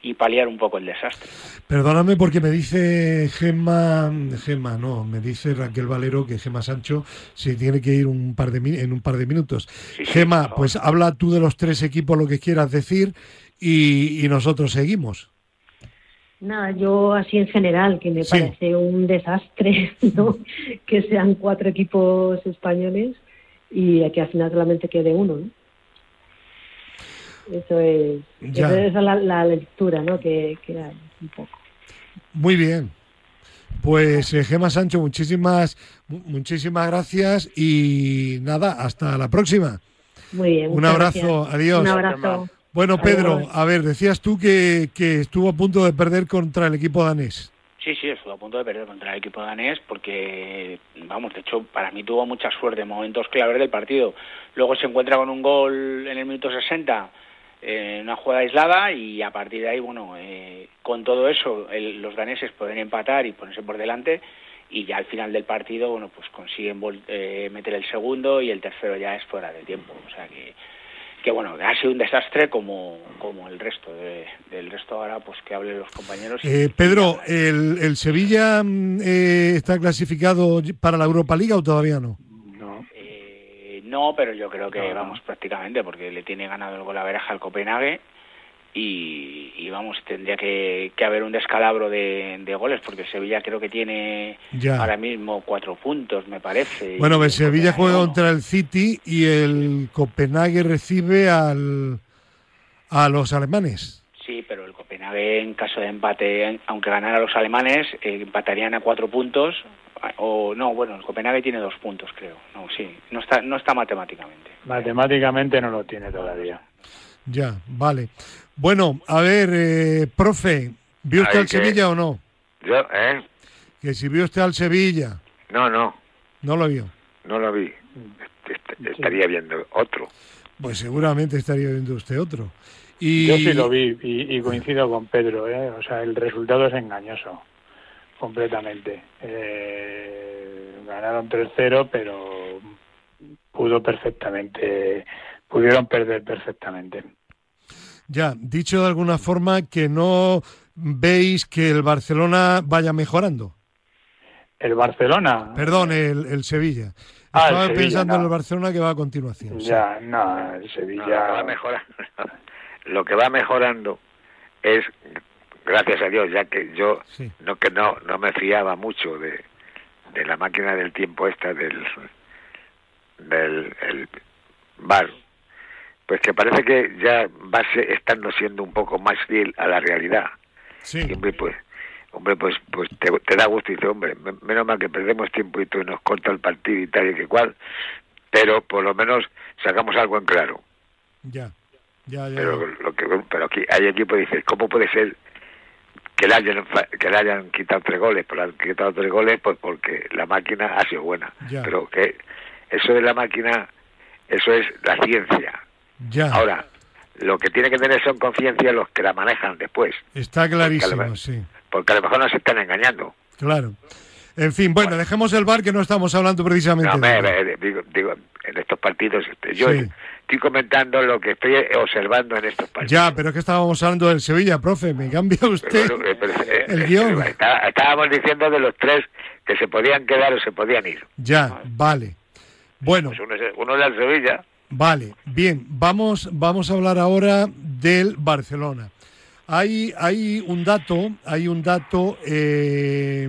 y paliar un poco el desastre. Perdóname porque me dice Gemma, Gemma, no, me dice Raquel Valero que Gemma Sancho se tiene que ir un par de en un par de minutos. Sí, Gemma, pues habla tú de los tres equipos lo que quieras decir y, y nosotros seguimos. Nada, yo así en general, que me Sí. parece un desastre, [LAUGHS] ¿no? Que sean cuatro equipos españoles y que al final solamente quede uno, ¿no? Eso es, Ya. esa es la, la lectura, ¿no? Que, que hay un poco. Muy bien. Pues eh, Gemma Sancho, muchísimas, mu- muchísimas gracias y nada, hasta la próxima. Muy bien. Un abrazo, gracias. adiós. Un abrazo. Bueno, Adiós. Pedro, a ver, decías tú que, que estuvo a punto de perder contra el equipo danés. Sí, sí, estuvo a punto de perder contra el equipo danés porque, vamos, de hecho, para mí tuvo mucha suerte en momentos claves del partido. Luego se encuentra con un gol en el minuto 60, eh, una jugada aislada, y a partir de ahí, bueno, eh, con todo eso, el- los daneses pueden empatar y ponerse por delante, y ya al final del partido, bueno, pues consiguen vol- eh, meter el segundo y el tercero ya es fuera de tiempo. O sea que, que bueno, ha sido un desastre como, como el resto. De, del resto ahora, pues que hablen los compañeros. Eh, Pedro, ¿el, el Sevilla mm, eh, está clasificado para la Europa Liga o todavía? No. No, pero yo creo que No, no. vamos prácticamente porque le tiene ganado el gol a Veraja al Copenhague y, y vamos, tendría que, que haber un descalabro de, de goles porque Sevilla creo que tiene Ya. ahora mismo cuatro puntos, me parece. Bueno, el Sevilla juega contra el City y el Copenhague recibe al, a los alemanes. Sí, pero el Copenhague en caso de empate, aunque ganara los alemanes, eh, empatarían a cuatro puntos. O no, bueno, el Copenhague tiene dos puntos, creo. No, sí, no está, no está matemáticamente. Matemáticamente no lo tiene todavía. Ya, vale. Bueno, a ver, eh, profe, ¿vio usted al que- Sevilla o no? Yo, ¿eh? Que si vio usted al Sevilla, No, no, no lo vio. no lo vi. Est- Estaría viendo otro. Pues seguramente estaría viendo usted otro. Y, Yo sí lo vi y, y coincido con Pedro, ¿eh? O sea, el resultado es engañoso, completamente. Eh, ganaron 3-0, pero pudo perfectamente, pudieron perder perfectamente. Ya, dicho de alguna forma que no veis que el Barcelona vaya mejorando. El Barcelona. Perdón, el, el Sevilla. Ah, el Estaba Sevilla, pensando en el Barcelona que va a continuación. sí. Ya, no, el No, lo que Sevilla. va mejorando, [LAUGHS] lo que va mejorando es, gracias a Dios, ya que yo Sí. no que no no me fiaba mucho de, de la máquina del tiempo esta del del el bar, pues que parece que ya va se- estando siendo un poco más fiel a la realidad. Sí. Pues, hombre, pues, pues te, te da gusto y dice, hombre, me- menos mal que perdemos tiempo y y nos corta el partido y tal y que cual, pero por lo menos sacamos algo en claro. Ya, ya, ya. Pero lo que pero aquí hay equipo que dice, ¿cómo puede ser que le hayan que le hayan quitado tres goles? Pero han quitado tres goles pues porque la máquina ha sido buena. Ya. Pero que eso de la máquina, eso es la ciencia. ya. Ahora, lo que tiene que tener son conciencia los que la manejan después, Está clarísimo, Porque a lo- sí. porque a lo mejor nos están engañando. Claro. En fin, bueno, dejemos el bar que no estamos hablando precisamente. No, de me- digo, digo, en estos partidos, este, yo Sí. Estoy comentando lo que estoy observando en estos partidos. Ya, pero es que estábamos hablando del Sevilla, profe. Me cambia usted Pero, eh, pero, el eh, guion. está- estábamos diciendo de los tres que se podían quedar o se podían ir. Ya, vale. Bueno, Pues uno, es, uno es el Sevilla, vale. Bien, vamos, vamos a hablar ahora del Barcelona. Hay, hay un dato, hay un dato, eh,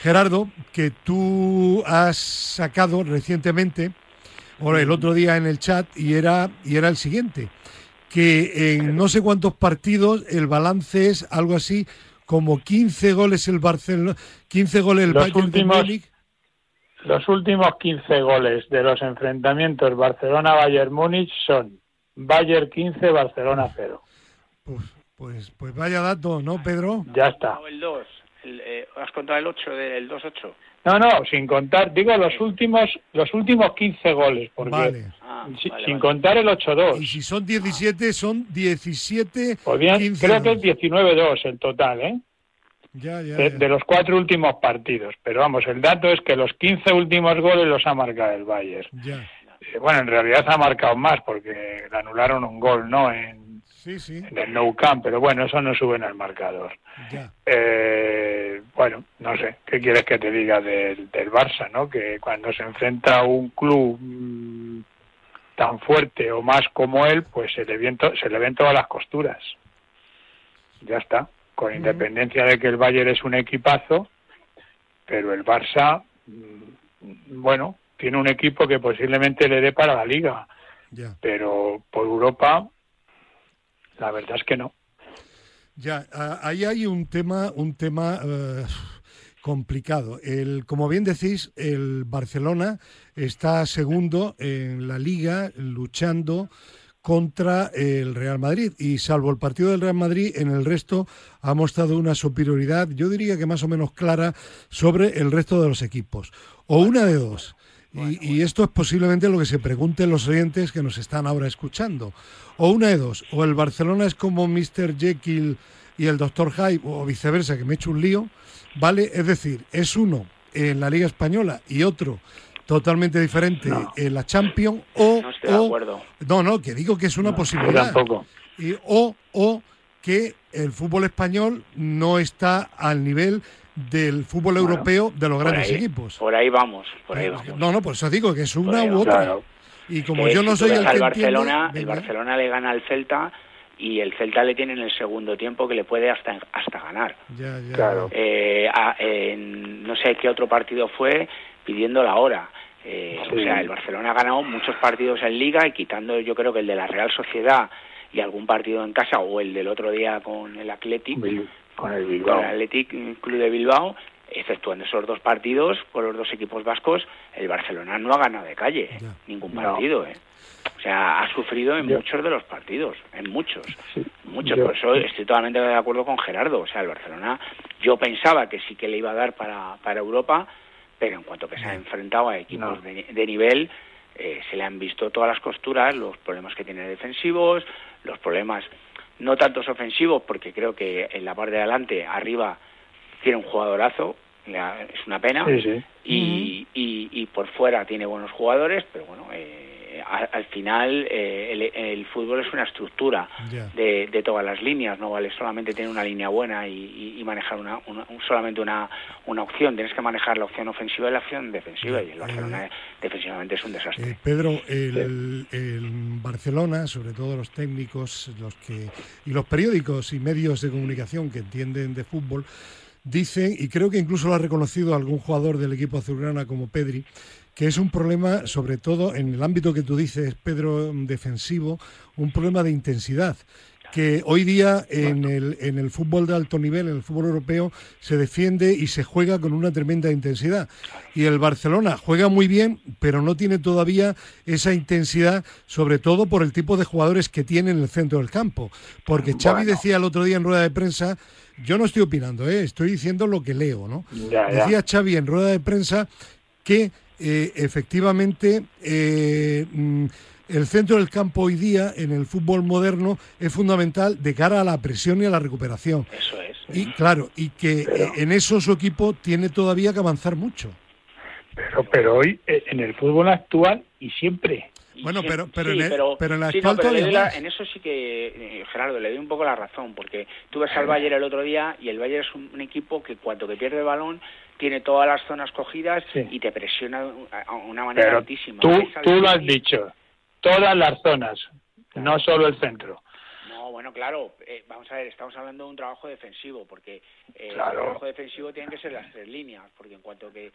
Gerardo, que tú has sacado recientemente, o el otro día en el chat, y era, y era el siguiente, que en no sé cuántos partidos el balance es algo así como 15 goles el Barcelona, 15 goles el Los Bayern de últimos- Múnich. Los últimos 15 goles de los enfrentamientos Barcelona-Bayern Múnich son Bayern 15, Barcelona 0. Pues, pues, pues vaya dato, ¿no, Pedro? Ya está. El 2. El, eh, ¿Has contado el 8 del 2-8? No, no, sin contar, digo los últimos los últimos 15 goles, porque Vale. Ah, si- vale, sin vale. contar el Y 8-2. si son 17, son 17. Podían- 15 creo que es goles. 19-2 el total, ¿eh? Ya, ya, De, ya. de los cuatro últimos partidos. Pero vamos, el dato es que los 15 últimos goles los ha marcado el Bayern. Ya. Eh, Bueno, en realidad ha marcado más porque le anularon un gol, ¿no? En, Sí, sí, en el Nou Camp, pero bueno, eso no sube en el marcador. ya. Eh, bueno, no sé, ¿qué quieres que te diga del, del Barça, no? Que cuando se enfrenta a un club mm, tan fuerte o más como él, pues se le, ven se le ven todas las costuras. Ya está, con independencia de que el Bayern es un equipazo, pero el Barça, mm, bueno, tiene un equipo que posiblemente le dé para la liga, Ya, pero por Europa, la verdad es que no. ya. Ah, Ahí hay un tema, un tema eh, complicado. El, como bien decís, el Barcelona está segundo en la liga luchando contra el Real Madrid y salvo el partido del Real Madrid en el resto ha mostrado una superioridad yo diría que más o menos clara sobre el resto de los equipos o una de dos y, y esto es posiblemente lo que se pregunten los oyentes que nos están ahora escuchando o una de dos o el Barcelona es como Mr. Jekyll y el Dr. Hyde o viceversa que me he hecho un lío vale es decir es uno en la Liga española y otro totalmente diferente No. en la Champions o, No estoy de o- acuerdo. no, no, que digo que es una posibilidad. tampoco. Y, o, o que el fútbol español no está al nivel del fútbol Bueno, europeo de los grandes ahí, equipos. por ahí vamos, por ahí vamos. No, no, por eso digo que es una u otra. Claro. Y como Que yo no soy el al que Barcelona, entiende, el. Barcelona le gana al Celta y el Celta le tiene en el segundo tiempo que le puede hasta hasta ganar. Ya, ya. Claro. Eh, a- en no sé qué otro partido fue pidiendo la hora. Eh, Sí. O sea, el Barcelona ha ganado muchos partidos en Liga y quitando yo creo que el de la Real Sociedad y algún partido en casa o el del otro día con el Athletic, con el con Bilbao. el Athletic Club de Bilbao, exceptuando esos dos partidos por los dos equipos vascos, el Barcelona no ha ganado de calle ningún No. partido. ¿eh? O sea, ha sufrido en Yo- muchos de los partidos, en muchos. Sí. Muchos, Yo- por eso estoy totalmente de acuerdo con Gerardo. O sea, el Barcelona, yo pensaba que sí que le iba a dar para, para Europa, pero en cuanto que se ha enfrentado a equipos No. de, de nivel, eh, se le han visto todas las costuras, los problemas que tiene defensivos, los problemas no tantos ofensivos, porque creo que en la parte de adelante, arriba, tiene un jugadorazo, la- es una pena, Sí, sí. y, y, y por fuera tiene buenos jugadores, pero bueno, eh, al, al final eh, el, el fútbol es una estructura de, de todas las líneas, no vale solamente tener una línea buena y, manejar una, una- un- solamente una, una opción, tienes que manejar la opción ofensiva y la opción defensiva, y el Barcelona defensivamente es un desastre. Eh, Pedro, el, el Barcelona, sobre todo los técnicos los que y los periódicos y medios de comunicación que entienden de fútbol, dicen, y creo que incluso lo ha reconocido algún jugador del equipo azulgrana como Pedri, que es un problema, sobre todo en el ámbito que tú dices, Pedro, defensivo, un problema de intensidad que hoy día en el, en el fútbol de alto nivel, en el fútbol europeo, se defiende y se juega con una tremenda intensidad. Y el Barcelona juega muy bien, pero no tiene todavía esa intensidad, sobre todo por el tipo de jugadores que tiene en el centro del campo. Porque Xavi Bueno. decía el otro día en rueda de prensa, yo no estoy opinando, ¿eh? estoy diciendo lo que leo, ¿no? Ya, ya. Decía Xavi en rueda de prensa que eh, efectivamente eh, mm, el centro del campo hoy día en el fútbol moderno es fundamental de cara a la presión y a la recuperación. Eso es. Y claro, y que eh, en eso su equipo tiene todavía que avanzar mucho. Pero, pero hoy eh, en el fútbol actual y siempre. Y Bueno, pero- pero sí, en el- pero- pero en la sí, no, pero le la- en eso sí que eh, Gerardo le doy un poco la razón porque tú ves al Bayern el otro día y el Bayern es un, un equipo que cuando que pierde el balón tiene todas las zonas cogidas Sí. y te presiona a una manera Pero altísima. tú, lo has dicho, todas las zonas, no solo el centro. No, bueno, claro, eh, vamos a ver, estamos hablando de un trabajo defensivo, porque eh, Claro. el trabajo defensivo tiene que ser las tres líneas, porque en cuanto que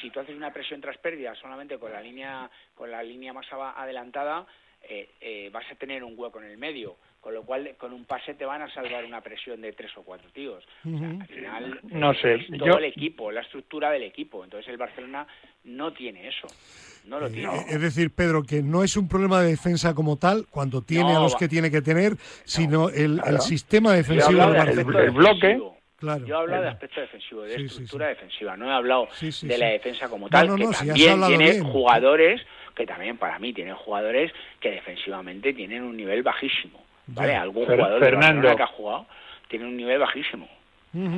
si tú haces una presión tras pérdidas solamente con la línea con la línea más adelantada, eh, eh, vas a tener un hueco en el medio, con lo cual con un pase te van a salvar una presión de tres o cuatro tíos. O sea, Ujú. al final No eh, sé, es todo yo- el equipo, la estructura del equipo. Entonces el Barcelona no tiene eso, no lo tiene. Eh, Es decir, Pedro, que no es un problema de defensa como tal, cuando tiene No, a los va- que tiene que tener, sino el, el Claro. sistema defensivo del de el- aspecto Barcelona. el bloque. Claro. Yo he hablado de aspecto defensivo, de Sí, estructura sí. defensiva. No he hablado Sí, sí, de sí. la defensa como tal, no, que no, también tiene bien. jugadores, que también para mí tienen jugadores que defensivamente tienen un nivel bajísimo. ¿Vale? Ya. Algún Fer- jugador de Fernando. Que ha jugado tiene un nivel bajísimo.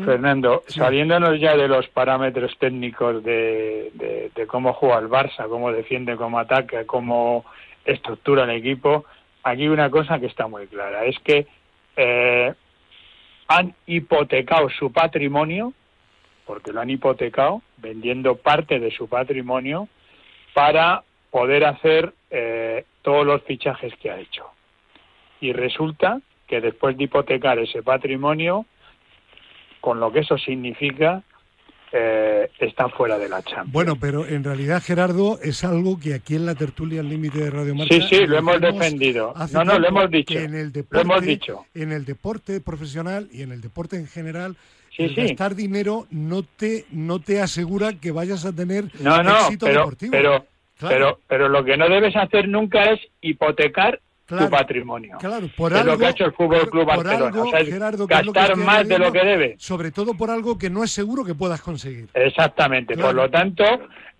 Fernando, Sí. saliéndonos ya de los parámetros técnicos de, de- de cómo juega el Barça, cómo defiende, cómo ataca, cómo estructura el equipo, aquí hay una cosa que está muy clara, es que eh, han hipotecado su patrimonio, porque lo han hipotecado, vendiendo parte de su patrimonio para poder hacer eh, todos los fichajes que ha hecho. Y resulta que después de hipotecar ese patrimonio, con lo que eso significa, eh, están fuera de la Champions. Bueno, pero en realidad, Gerardo, es algo que aquí en la tertulia al límite de Radio Marca... sí, sí, lo hemos defendido. No, no, lo hemos dicho. en el Lo deporte, hemos dicho. En el deporte profesional y en el deporte en general, Sí, el sí. gastar dinero no te, no te asegura que vayas a tener No, no, éxito pero, deportivo. pero, Claro. pero, pero lo que no debes hacer nunca es hipotecar Claro, tu patrimonio. Claro, por es algo, lo que ha hecho el Fútbol Club Barcelona. algo, o sea, Gerardo, gastar más de lo que debe. Sobre todo por algo que no es seguro que puedas conseguir. Exactamente. Claro. Por lo tanto,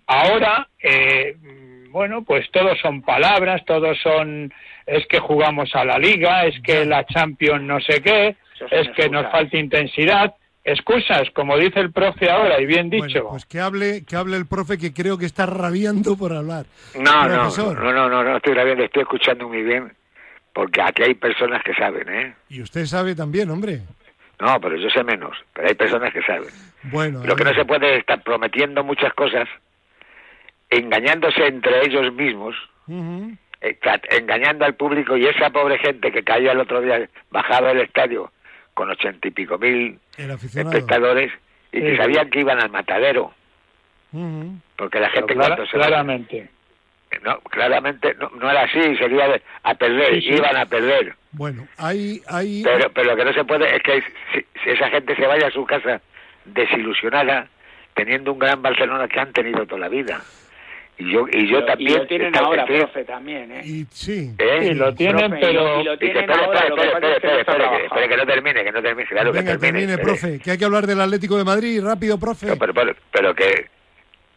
ahora, eh, bueno, pues todos son palabras, todos son, es que jugamos a la liga, es que la Champions no sé qué, es que nos falta intensidad. Excusas, como dice el profe ahora, y bien dicho. Bueno, pues que hable, que hable el profe que creo que está rabiando por hablar. No, no, no, no, no, no estoy grabando, estoy escuchando muy bien, porque aquí hay personas que saben, ¿eh? Y usted sabe también, hombre. No, pero yo sé menos, pero hay personas que saben. Bueno, Lo que no se puede es estar prometiendo muchas cosas, engañándose entre ellos mismos, eh, engañando al público y esa pobre gente que caía el otro día bajaba del estadio con ochenta y pico mil espectadores y que sabían que iban al matadero, porque la Pero gente clara- cuando se claramente. No, claramente no, no era así, sería de- a perder, Sí, sí. iban a perder. Bueno, hay, hay, Pero, pero lo que no se puede es que si, si esa gente se vaya a su casa desilusionada, teniendo un gran Barcelona que han tenido toda la vida. Y yo, y yo Y lo- también. y lo tienen ahora, estoy- profe, también, ¿eh? y sí. ¿eh? Sí, lo tienen, Profe, y pero... y lo Dice, tienen espere, ahora, espere, que espere, que espere, espere, que- que no termine, que no termine, claro Venga, que termine. termine, profe, que hay que hablar del Atlético de Madrid. Rápido, profe. No, pero, pero, pero que,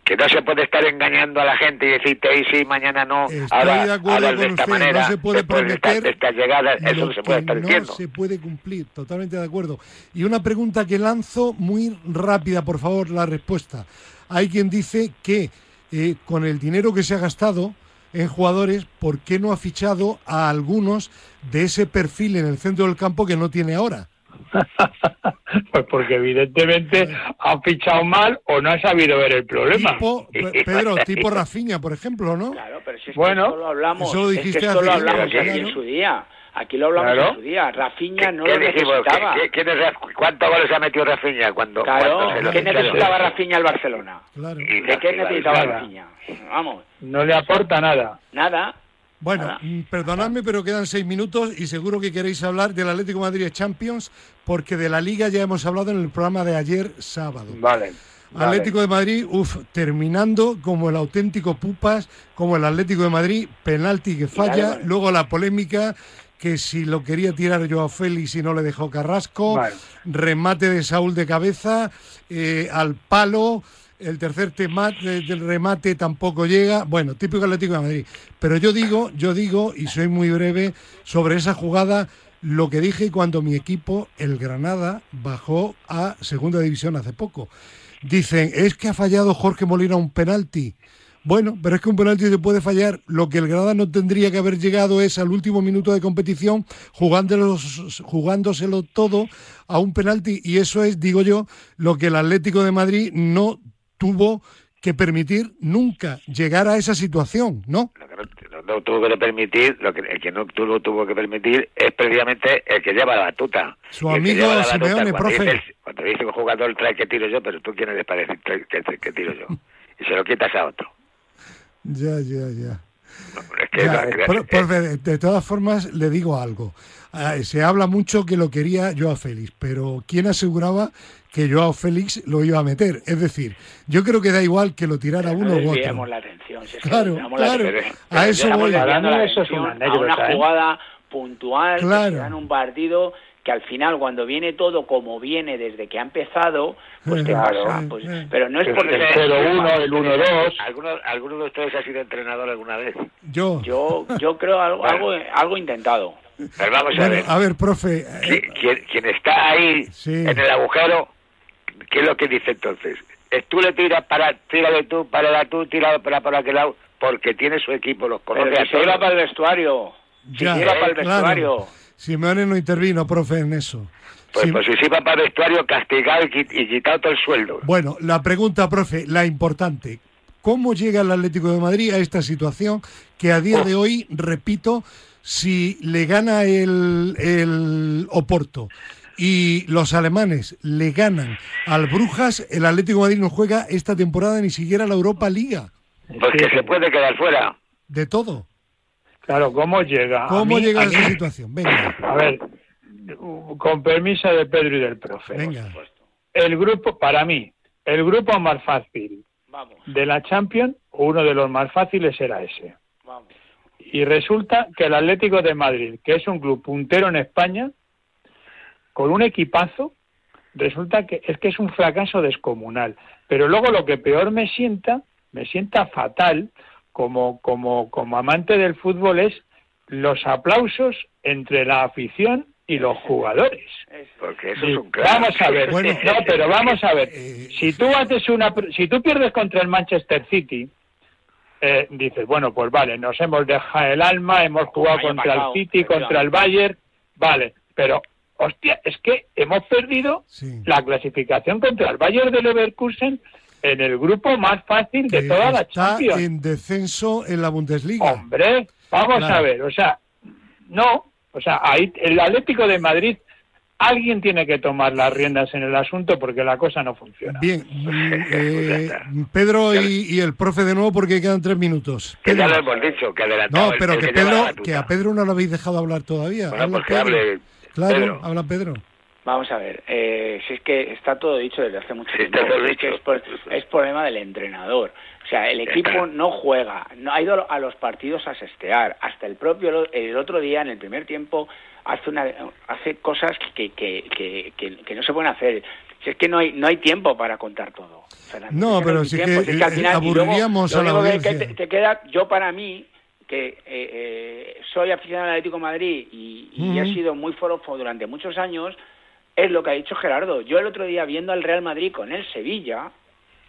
que no se puede estar engañando a la gente y decirte hoy sí, mañana no, Estoy ahora, de acuerdo ahora de con esta usted, manera, no se puede prometer de estas llegadas, eso no se puede estar no diciendo. se puede cumplir, totalmente de acuerdo. Y una pregunta que lanzo muy rápida, por favor, la respuesta. Hay quien dice que eh, con el dinero que se ha gastado en jugadores, ¿por qué no ha fichado a algunos de ese perfil en el centro del campo que no tiene ahora? [LAUGHS] Pues porque evidentemente han fichado mal o no han sabido ver el problema. Tipo, [LAUGHS] Pe- Pedro, tipo Rafinha, por ejemplo, ¿no? Claro, pero si es Bueno, que esto lo hablamos, eso lo es que dijiste esto hace lo hablamos aquí en su día. Aquí lo hablamos Claro. en su día. Rafinha no ¿Qué lo necesitaba. ¿Qué- qué- es Raf- ¿Cuántos goles ha metido Rafinha cuando, Claro, ¿qué necesitaba Rafinha el Barcelona? Claro. Y- ¿De qué necesitaba. Rafinha? Vamos, No le aporta nada. nada. Bueno, mm, perdonadme, pero quedan seis minutos y seguro que queréis hablar del Atlético de Madrid Champions, porque de la Liga ya hemos hablado en el programa de ayer sábado. Vale. vale. Atlético de Madrid, uff, terminando como el auténtico Pupas, como el Atlético de Madrid, penalti que falla, vale. luego la polémica que si lo quería tirar Joao Félix y no le dejó Carrasco, remate de Saúl de cabeza, eh, al palo, el tercer tema del remate tampoco llega. Bueno, típico Atlético de Madrid. Pero yo digo, yo digo, y soy muy breve, sobre esa jugada, lo que dije cuando mi equipo, el Granada, bajó a segunda división hace poco. Dicen, es que ha fallado Jorge Molina un penalti. Bueno, pero es que un penalti se puede fallar. Lo que el Granada no tendría que haber llegado es al último minuto de competición jugándoselo todo a un penalti. Y eso es, digo yo, lo que el Atlético de Madrid no tuvo que permitir nunca llegar a esa situación, ¿no? No, tuvo que permitir, lo que, el que no tuvo, tuvo que permitir es precisamente el que lleva la batuta. Su amigo Simeone, profe. cuando dice que un jugador trae que tiro yo, pero tú quién eres para decir que, que tiro yo. [LAUGHS] Y se lo quitas a otro. Ya, ya, ya. de, todas formas, le digo algo. Ah, se habla mucho que lo quería Joao Félix, pero ¿quién aseguraba que Joao Félix lo iba a meter? Es decir, yo creo que da igual que lo tirara uno u otro. la atención. claro, claro. a eso voy. a una ¿eh? jugada puntual, claro. en un partido que al final cuando viene todo como viene desde que ha empezado, pues qué pasa, pues, pero no es porque el 0-1, el 1-2. ¿Alguno, ¿Alguno de ustedes ha sido entrenador alguna vez? Yo. Yo, yo creo algo, algo, algo intentado. Pero vamos a ver. A ver, profe. ¿Quién, está ahí en el agujero, ¿qué es lo que dice entonces? Tú le tiras para, tírale tú, para tú, tira para, para aquel lado, porque tiene su equipo, los conoce Pero si para el vestuario. Ya, si para el vestuario. Simeone no intervino, profe, en eso. Pues, pues si iba para el vestuario, castigado y, quitado todo el sueldo. Bueno, la pregunta, profe, la importante. ¿Cómo llega el Atlético de Madrid a esta situación que a día de hoy, repito, si le gana el, el Oporto y los alemanes le ganan al Brujas, el Atlético de Madrid no juega esta temporada ni siquiera la Europa Liga. Porque se puede quedar fuera. De todo. Claro, ¿cómo llega? ¿Cómo llega a, esa situación? Venga. A ver, con permiso de Pedro y del profe. Venga. El grupo, para mí, el grupo más fácil de la Champions, uno de los más fáciles era ese. Vamos. Y resulta que el Atlético de Madrid, que es un club puntero en España, con un equipazo, resulta que es que es un fracaso descomunal. Pero luego lo que peor me sienta, me sienta fatal, como, como, como amante del fútbol es los aplausos entre la afición y los jugadores. Porque eso es un Vamos a ver, no, pero vamos a ver. Eh, si tú haces una, si tú pierdes contra el Manchester City, eh, dices, bueno, pues vale, nos hemos dejado el alma, hemos jugado contra el City, contra el Bayern, vale, pero hostia, es que hemos perdido la clasificación contra el Bayern de Leverkusen en el grupo más fácil de toda la Champions. en descenso en la Bundesliga. Hombre, vamos a ver, o sea, no, o sea, ahí el Atlético de Madrid alguien tiene que tomar las riendas en el asunto porque la cosa no funciona. Bien, [LAUGHS] eh, Pedro y, el profe de nuevo porque quedan tres minutos. Que ya lo hemos dicho, que No, pero que, Pedro, que a Pedro no lo habéis dejado hablar todavía. Bueno, pues Claro, habla Pedro. Vamos a ver, eh, si es que está todo dicho desde hace mucho tiempo. Es, problema del entrenador. O sea, el equipo no juega, no ha ido a los partidos a sestear. Hasta el propio, el otro día, en el primer tiempo, hace, una, hace cosas que, que, que, que, no se pueden hacer. Si es que no hay, no hay tiempo para contar todo. no, pero si, que, al final, aburriríamos a la audiencia. Que te, queda, yo para mí, que eh, eh, soy aficionado al Atlético de Madrid y, y he sido muy forofo durante muchos años, es lo que ha dicho Gerardo. Yo el otro día viendo al Real Madrid con el Sevilla,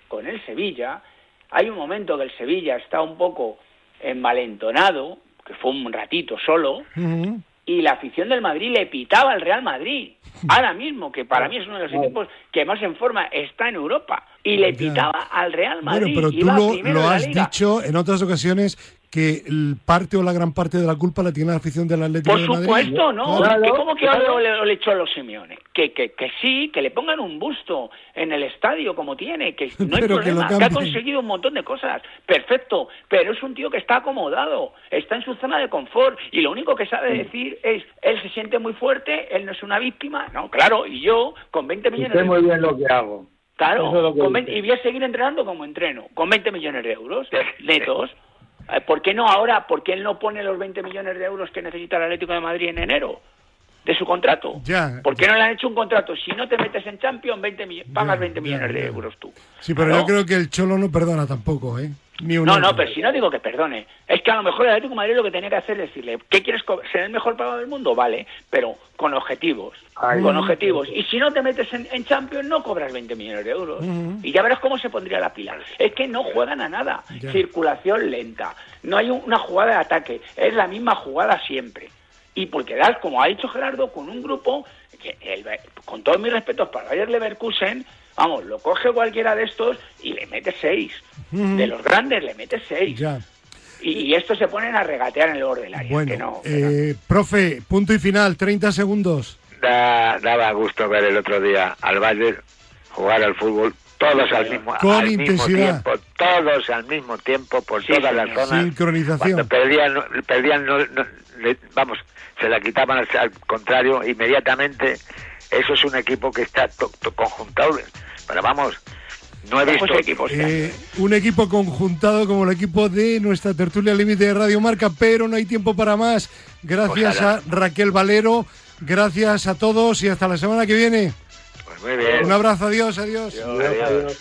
con el Sevilla, hay un momento que el Sevilla está un poco envalentonado, que fue un ratito solo, y la afición del Madrid le pitaba al Real Madrid. [LAUGHS] Ahora mismo, que para mí es uno de los equipos que más en forma está en Europa, y le pitaba al Real Madrid. Bueno, pero tú lo, has dicho en otras ocasiones que el parte o la gran parte de la culpa la tiene la afición del Atlético de Madrid. Por supuesto, no. ¿Cómo que ahora le, le echó a los Simeone? Que, que, que sí, que le pongan un busto en el estadio como tiene, que [LAUGHS] no hay problema, que, ha conseguido un montón de cosas. Perfecto, pero es un tío que está acomodado, está en su zona de confort y lo único que sabe decir es, él se siente muy fuerte, él no es una víctima. No, claro, y yo con 20 millones sé muy bien lo que hago. Claro, y voy a seguir entrenando como entreno, con 20 millones de euros [LAUGHS] netos. Eh, ¿Por qué no ahora? ¿Por qué él no pone los 20 millones de euros que necesita el Atlético de Madrid en enero? de su contrato. Ya. ¿Por qué no le han hecho un contrato? Si no te metes en Champions, 20 pagas 20 millones de euros tú. Sí, pero yo creo que el Cholo no perdona tampoco, ¿eh? No, no, pero si no digo que perdone. Es que a lo mejor el Atlético de Madrid lo que tenía que hacer es decirle, ¿qué quieres ser el mejor pagado del mundo? Vale, pero con objetivos. con objetivos. Y si no te metes en, Champions, no cobras 20 millones de euros. Y ya verás cómo se pondría la pila. Es que no juegan a nada. Circulación lenta. No hay una jugada de ataque. Es la misma jugada siempre y porque das, como ha dicho Gerardo, con un grupo que, con todos mis respetos para Bayer Leverkusen, vamos, lo coge cualquiera de estos y le mete seis. De los grandes le mete seis. Y, estos se ponen a regatear en el orden área. Bueno, eh, profe, punto y final, 30 segundos. daba gusto ver el otro día al Bayern jugar al fútbol todos al mismo, al mismo tiempo, todos al mismo tiempo por todas las zonas. Sincronización. perdían, perdían vamos, se la quitaban al, contrario inmediatamente. Eso es un equipo que está conjuntado, pero vamos, no he visto equipos. Eh, un equipo conjuntado como el equipo de nuestra tertulia límite de Radio Marca, pero no hay tiempo para más. Gracias a Raquel Valero, gracias a todos y hasta la semana que viene. Pues muy bien. Un abrazo, adiós, adiós. adiós.